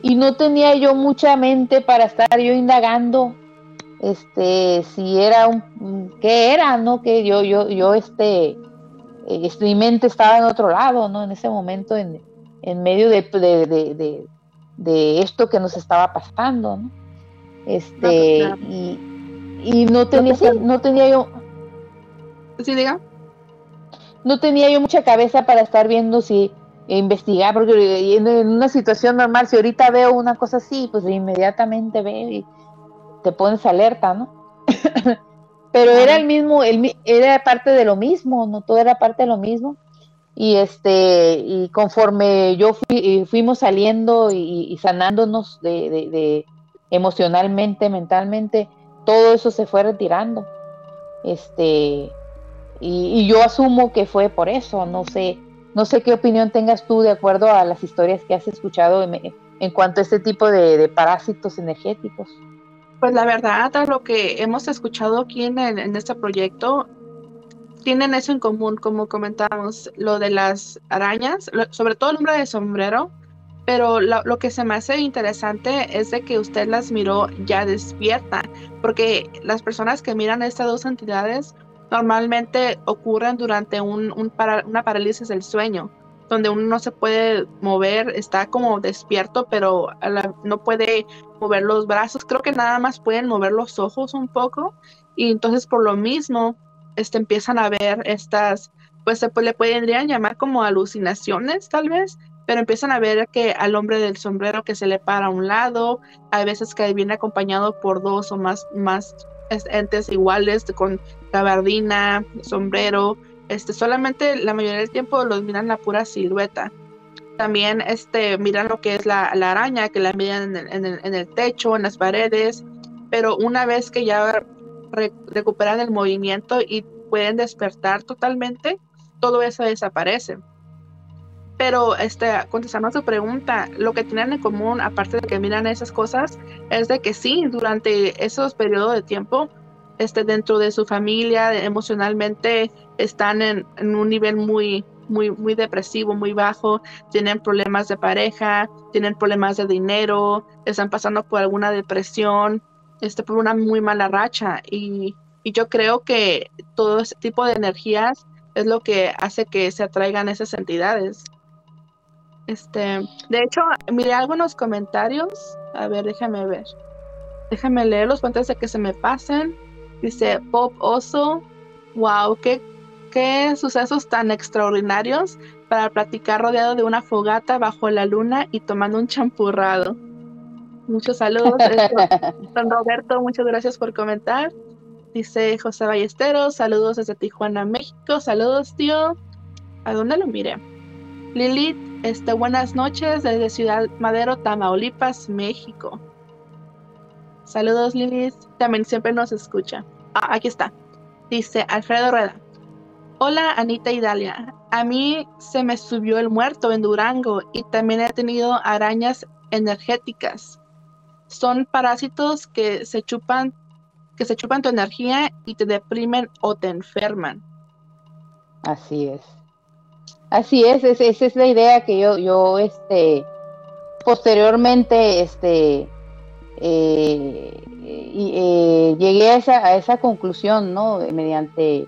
y no tenía yo mucha mente para estar yo indagando este si era un qué era no que yo yo yo este, eh, mi mente estaba en otro lado no en ese momento en, en medio de, de, de, esto que nos estaba pasando ¿no? este y, y no tenía no tenía yo sí diga no tenía yo mucha cabeza para estar viendo si e investigar, porque en, una situación normal, si ahorita veo una cosa así, pues inmediatamente veo y te pones alerta, ¿no? Pero era el mismo, el, era parte de lo mismo, ¿no? Todo era parte de lo mismo. Y este, y conforme yo fui, fuimos saliendo y, sanándonos de, emocionalmente, mentalmente, todo eso se fue retirando. Este, y, yo asumo que fue por eso, no sé, no sé qué opinión tengas tú de acuerdo a las historias que has escuchado en, cuanto a este tipo de, parásitos energéticos. Pues la verdad, a lo que hemos escuchado aquí en este proyecto, tienen eso en común, como comentábamos, lo de las arañas, sobre todo el hombre de sombrero, pero lo, lo, que se me hace interesante es de que usted las miró ya despierta, porque las personas que miran estas dos entidades normalmente ocurren durante un, una parálisis del sueño, donde uno no se puede mover, está como despierto, pero no puede mover los brazos. Creo que nada más pueden mover los ojos un poco y entonces por lo mismo este, empiezan a ver estas, pues se le podrían llamar como alucinaciones tal vez, pero empiezan a ver que al hombre del sombrero que se le para a un lado, hay veces que viene acompañado por dos o más, más entes iguales con gabardina, sombrero, este, solamente la mayoría del tiempo los miran la pura silueta. También este, miran lo que es la, araña, que la miran en el, techo, en las paredes, pero una vez que ya recuperan el movimiento y pueden despertar totalmente, todo eso desaparece. Pero este, contestando a su pregunta, lo que tienen en común, aparte de que miran esas cosas, es de que sí, durante esos periodos de tiempo, este, dentro de su familia, emocionalmente están en, un nivel muy, muy, muy depresivo, muy bajo, tienen problemas de pareja, tienen problemas de dinero, están pasando por alguna depresión, este, por una muy mala racha. Y, y yo creo que todo ese tipo de energías es lo que hace que se atraigan esas entidades. Este, de hecho, miré algunos comentarios. A ver, déjame ver. Déjame leerlos antes de que se me pasen. Dice Pop Oso. Wow, qué, qué sucesos tan extraordinarios para platicar rodeado de una fogata bajo la luna y tomando un champurrado. Muchos saludos. Don Roberto, muchas gracias por comentar. Dice José Ballesteros, saludos desde Tijuana, México. Saludos, tío. ¿A dónde lo miré? Lilith, este, buenas noches desde Ciudad Madero, Tamaulipas, México. Saludos Lilith, también siempre nos escucha. Ah, aquí está. Dice Alfredo Rueda. Hola Anita y Dalia. A mí se me subió el muerto en Durango y también he tenido arañas energéticas. Son parásitos que se chupan que se chupan tu energía y te deprimen o te enferman. Así es. Así es, esa es la idea que yo, yo, este, posteriormente, este, eh, eh, llegué a esa, a esa conclusión, ¿no? Mediante,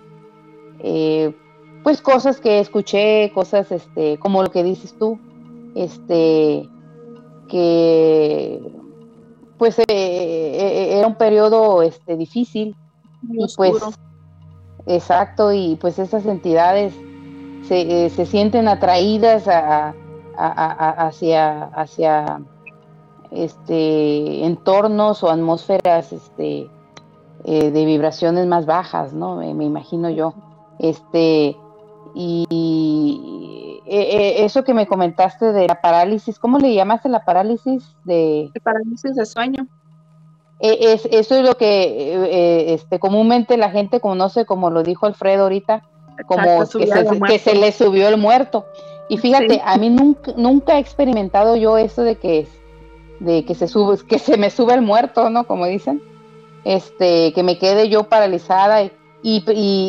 eh, pues cosas que escuché, cosas este, como lo que dices tú, este, que pues eh, eh, era un periodo este, difícil y pues exacto y pues esas entidades se, eh, se sienten atraídas a, hacia hacia este entornos o atmósferas este de vibraciones más bajas no me imagino yo. Este y eh, eh, eso que me comentaste de la parálisis, ¿cómo le llamaste la parálisis de parálisis de sueño? E, es, eso es lo que eh, este, comúnmente la gente conoce, como lo dijo Alfredo ahorita, como que, se, le subió el muerto. Y fíjate, a mí nunca, nunca he experimentado yo eso de que, de que se sube, que se me sube el muerto, ¿no? Como dicen, este, que me quede yo paralizada y, y,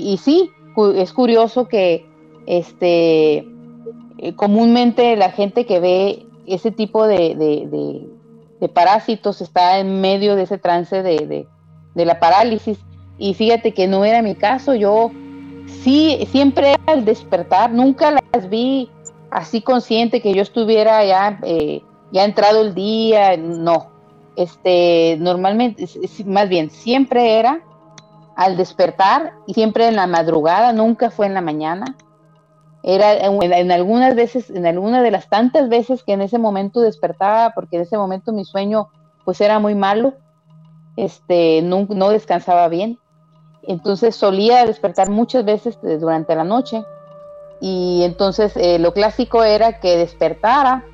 y sí, es curioso que este, eh, comúnmente la gente que ve ese tipo de, parásitos está en medio de ese trance de, la parálisis. Y fíjate que no era mi caso, yo sí, siempre al despertar, nunca las vi así consciente que yo estuviera ya, eh, ya entrado el día, no. Este, normalmente, más bien, siempre era al despertar y siempre en la madrugada, nunca fue en la mañana. Era en, algunas veces, en alguna de las tantas veces que en ese momento despertaba, porque en ese momento mi sueño pues era muy malo, este, no, descansaba bien. Entonces solía despertar muchas veces durante la noche y entonces eh, lo clásico era que despertara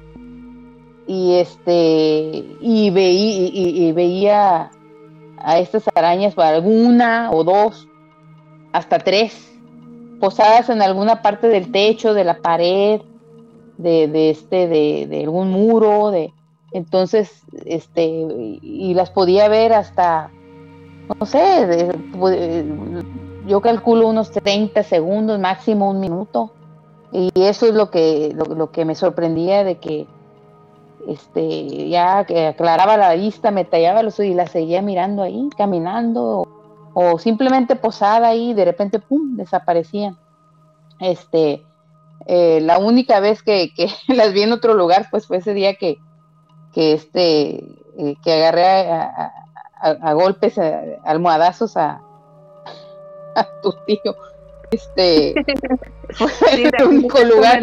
y este y, y veía a estas arañas, alguna o dos, hasta tres, posadas en alguna parte del techo, de la pared, de, este, de, algún muro, de entonces, este, y las podía ver hasta, no sé, yo calculo unos 30 segundos, máximo un minuto. Y eso es lo que, lo que me sorprendía de que este, ya que aclaraba la vista, me tallaba los ojos y la seguía mirando ahí, caminando, o, simplemente posada ahí, de repente, pum, desaparecían. Este, eh, la única vez que, las vi en otro lugar, pues fue ese día que, que este, eh, que agarré a, golpes, almohadazos a, tu tío. Este, fue el único lugar.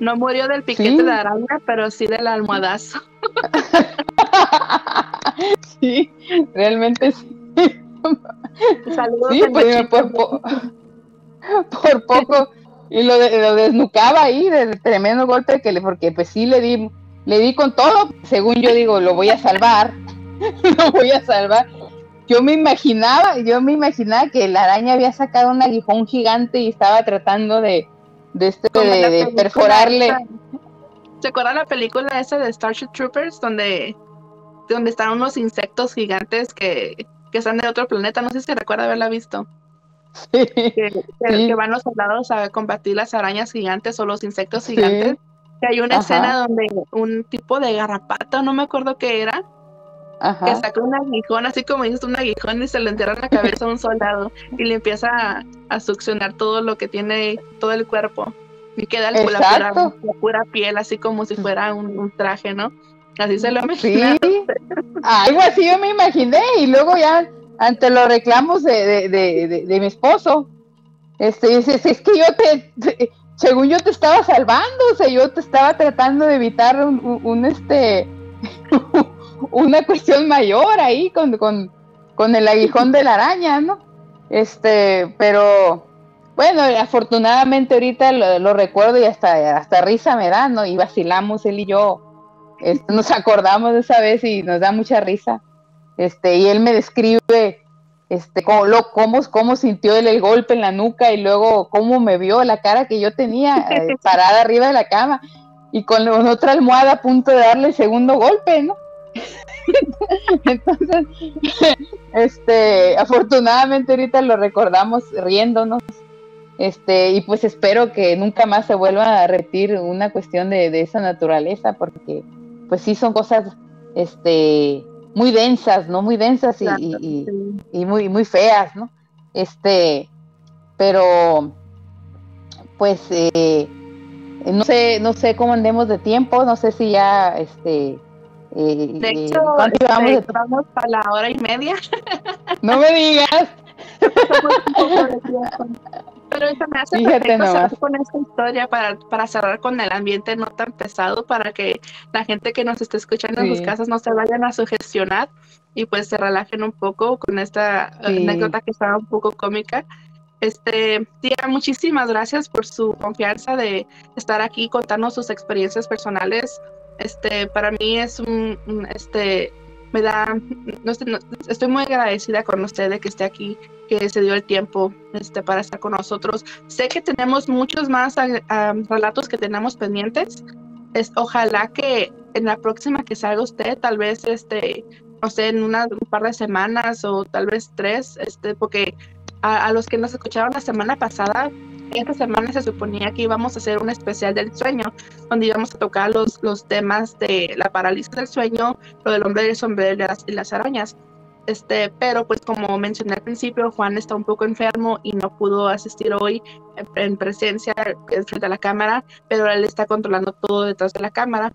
No murió del piquete de araña, pero sí del almohadazo. sí, realmente sí. Saludos sí, pues, por, por, poco. Y lo, lo, desnucaba ahí del tremendo golpe que le porque pues sí le di le di con todo. Según yo digo lo voy a salvar. Lo voy a salvar. Yo me imaginaba yo me imaginaba que la araña había sacado un aguijón gigante y estaba tratando de de este de, perforarle. ¿Se acuerda la película esa de Starship Troopers donde donde están unos insectos gigantes que, que están de otro planeta? No sé si recuerda haberla visto. Que, van los soldados a combatir las arañas gigantes o los insectos gigantes. Que hay una escena donde un tipo de garrapata, no me acuerdo qué era, que saca un aguijón, así como dices, un aguijón y se le entierra en la cabeza a un soldado y le empieza a, succionar todo lo que tiene, todo el cuerpo. Y queda el, la, pura, piel, así como si fuera un, traje, ¿no? Así se lo imaginé. Sí. Algo así yo me imaginé y luego ya ante los reclamos de, de, mi esposo, este, es, es que yo te, según yo te estaba salvando, o sea, yo te estaba tratando de evitar un, un este una cuestión mayor ahí con, con, el aguijón de la araña, ¿no? Este, pero bueno, afortunadamente ahorita lo, recuerdo y hasta, hasta risa me da, ¿no? Y vacilamos él y yo, este, nos acordamos de esa vez y nos da mucha risa. Este, y él me describe este, cómo, lo, cómo, cómo sintió él el golpe en la nuca y luego cómo me vio la cara que yo tenía eh, parada arriba de la cama y con otra almohada a punto de darle el segundo golpe, ¿no? Entonces, este, afortunadamente ahorita lo recordamos riéndonos. Este, y pues espero que nunca más se vuelva a repetir una cuestión de, esa naturaleza, porque pues sí son cosas este muy densas, ¿no? Muy densas y, muy, muy feas, ¿no? Este, pero pues eh, no sé, no sé cómo andemos de tiempo, no sé si ya este eh, de eh, hecho, este, vamos para la hora y media. No me digas. Pero eso me hace Fíjate con esta historia para, para cerrar con el ambiente no tan pesado, para que la gente que nos esté escuchando en sus casas no se vayan a sugestionar y pues se relajen un poco con esta anécdota que estaba un poco cómica. Este, tía, muchísimas gracias por su confianza de estar aquí contando sus experiencias personales. Este, para mí es un, este, me da, no, estoy muy agradecida con usted de que esté aquí, que se dio el tiempo este, para estar con nosotros. Sé que tenemos muchos más relatos que tenemos pendientes. Es, ojalá que en la próxima que salga usted, tal vez, este, no sé, en una, un par de semanas o tal vez tres, este, porque a, los que nos escucharon la semana pasada, esta semana se suponía que íbamos a hacer un especial del sueño, donde íbamos a tocar los, los temas de la parálisis del sueño, lo del hombre del sombrero y las, y las arañas. Este, pero pues como mencioné al principio, Juan está un poco enfermo y no pudo asistir hoy en, presencia frente a la cámara, pero él está controlando todo detrás de la cámara.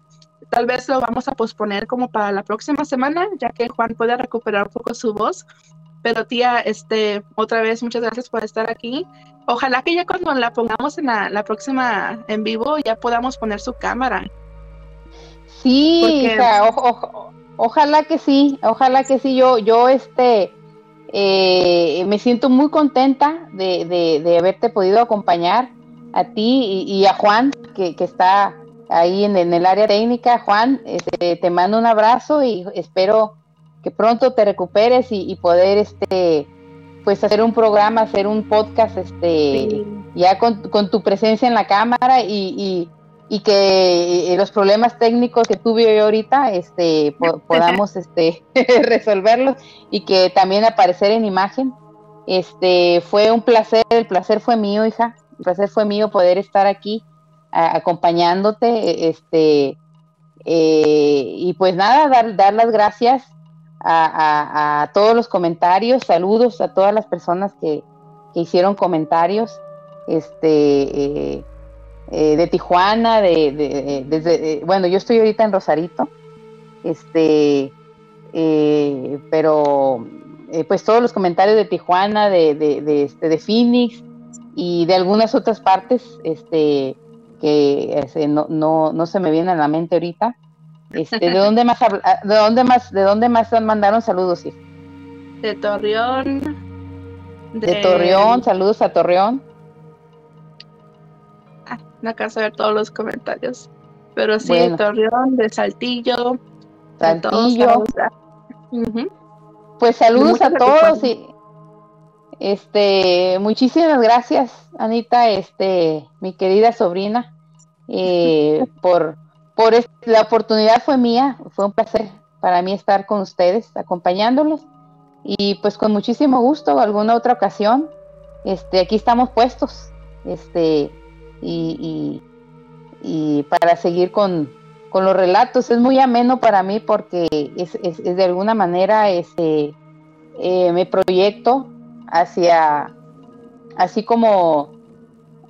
Tal vez lo vamos a posponer como para la próxima semana, ya que Juan puede recuperar un poco su voz pero tía, este, otra vez muchas gracias por estar aquí. Ojalá que ya cuando la pongamos en la, próxima en vivo ya podamos poner su cámara. Sí, ojalá que sí, ojalá que sí. Yo, yo este, eh, me siento muy contenta de, haberte podido acompañar a ti y, a Juan, que, está ahí en, el área técnica. Juan, este, te mando un abrazo y espero que pronto te recuperes y, poder este pues hacer un programa, hacer un podcast este ya con, tu presencia en la cámara y, que eh, los problemas técnicos que tuve ahorita este podamos este resolverlos y que también aparecer en imagen. Este fue un placer, el placer fue mío, hija. El placer fue mío poder estar aquí acompañándote este eh, y pues nada, dar, dar las gracias a, todos los comentarios, saludos a todas las personas que, hicieron comentarios, este, eh, eh, de Tijuana, de, desde, bueno, yo estoy ahorita en Rosarito, este, eh, pero pues todos los comentarios de Tijuana, de, de, este, de Phoenix y de algunas otras partes, este, que este, no, no, no se me viene a la mente ahorita, este, ¿De dónde más ah, de dónde más de dónde más mandaron saludos? De Torreón. De... Torreón, saludos a Torreón. Ah, no alcanzo a ver todos los comentarios. Pero sí, de Torreón, de Saltillo. Saltillo. Pues saludos a todos y este muchísimas gracias, Anita, este, mi querida sobrina, eh, por por la oportunidad fue mía, fue un placer para mí estar con ustedes, acompañándolos y pues con muchísimo gusto, alguna otra ocasión, este, aquí estamos puestos, este, y, para seguir con, los relatos. Es muy ameno para mí porque es, de alguna manera este, eh, me proyecto hacia, así como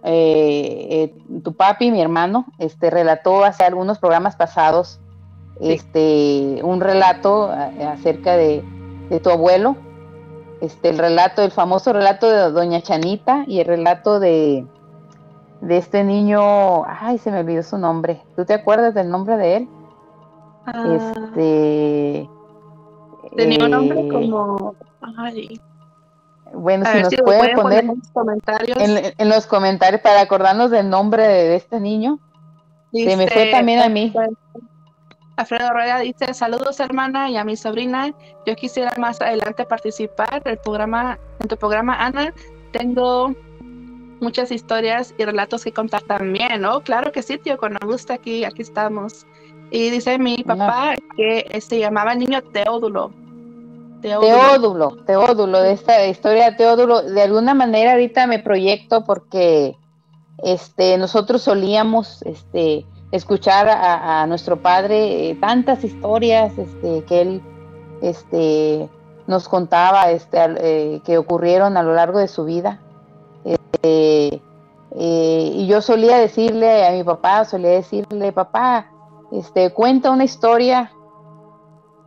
eh, eh, tu papi, mi hermano, este relató hace algunos programas pasados este un relato eh, acerca de, tu abuelo, este el relato, el famoso relato de Doña Chanita y el relato de de este niño, ay, se me olvidó su nombre. ¿Tú te acuerdas del nombre de él? Ah. este tenía un nombre como ay, bueno, si nos pueden poner, en, los comentarios. En, los comentarios para acordarnos del nombre de, este niño. Se me fue también a mí. Alfredo Rueda dice, saludos hermana y a mi sobrina. Yo quisiera más adelante participar del programa, en tu programa, Ana. Tengo muchas historias y relatos que contar también, ¿no? Claro que sí, tío, cuando gusta aquí, aquí estamos. Y dice mi papá que se llamaba el niño Teodulo. Teodulo. Teodulo, de esta historia de Teodulo, de alguna manera ahorita me proyecto porque este, nosotros solíamos este, escuchar a, nuestro padre eh, tantas historias este, que él este, nos contaba este, eh, que ocurrieron a lo largo de su vida. eh, y yo solía decirle a mi papá, solía decirle, papá, este, cuenta una historia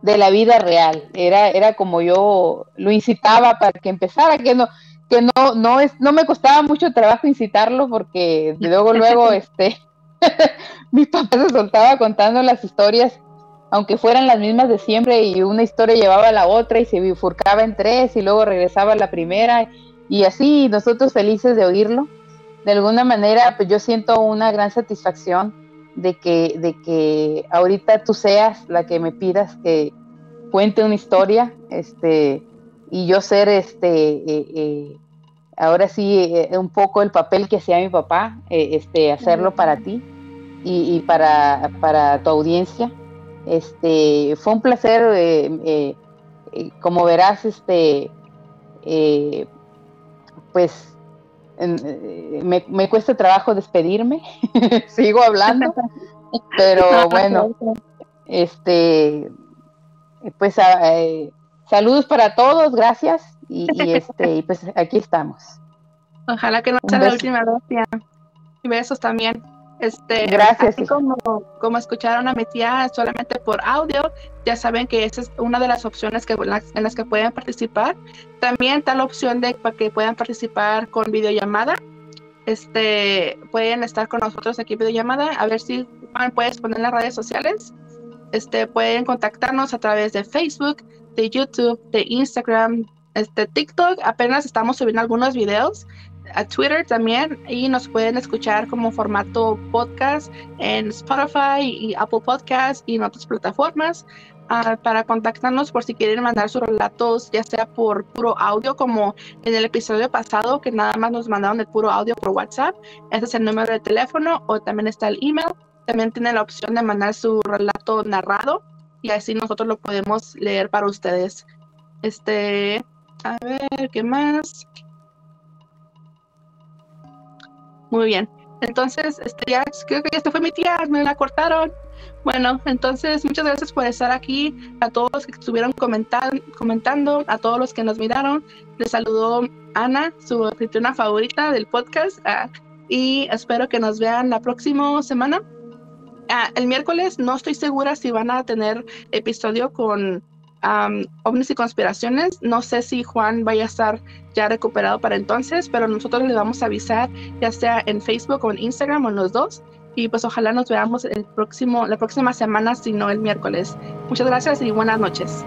de la vida real. Era, era como yo lo incitaba para que empezara, que no, que no, no es, no me costaba mucho trabajo incitarlo porque luego, luego, este, mi papá se soltaba contando las historias, aunque fueran las mismas de siempre, y una historia llevaba a la otra y se bifurcaba en tres y luego regresaba a la primera, y así nosotros felices de oírlo. De alguna manera, pues yo siento una gran satisfacción de que, de que ahorita tú seas la que me pidas que cuente una historia, este, y yo ser este eh, eh, ahora sí eh, un poco el papel que hacía mi papá, este, hacerlo para ti y, para, para, tu audiencia. Este, fue un placer, como verás, este, pues me, me, cuesta trabajo despedirme, sigo hablando, pero bueno, este, pues saludos para todos, gracias y, este, y pues aquí estamos. Ojalá que no sea la última vez. Y besos también. Este, Gracias. Así como, como escucharon a mi tía solamente por audio, ya saben que esa es una de las opciones que, en las que pueden participar. También está la opción de para que puedan participar con videollamada. Este, pueden estar con nosotros aquí en videollamada. A ver si Juan puedes poner las redes sociales. Este, pueden contactarnos a través de Facebook, de YouTube, de Instagram, este TikTok apenas estamos subiendo algunos videos, a Twitter también, y nos pueden escuchar como formato podcast en Spotify y Apple Podcasts y en otras plataformas. Ah, para contactarnos por si quieren mandar sus relatos, ya sea por puro audio, como en el episodio pasado, que nada más nos mandaron el puro audio por WhatsApp. Ese es el número de teléfono, o también está el email. También tiene la opción de mandar su relato narrado y así nosotros lo podemos leer para ustedes. Este, a ver, ¿qué más? Muy bien. Entonces, este, ya, creo que esta fue mi tía, me la cortaron. Bueno, entonces muchas gracias por estar aquí, a todos los que estuvieron comentando, a todos los que nos miraron. Les saludó Ana, su anfitriona favorita del podcast, ah, y espero que nos vean la próxima semana. Ah, el miércoles no estoy segura si van a tener episodio con um, ovnis y conspiraciones. No sé si Juan vaya a estar ya recuperado para entonces, pero nosotros le vamos a avisar, ya sea en Facebook o en Instagram o en los dos. Y pues ojalá nos veamos el próximo, la próxima semana, si no el miércoles. Muchas gracias y buenas noches.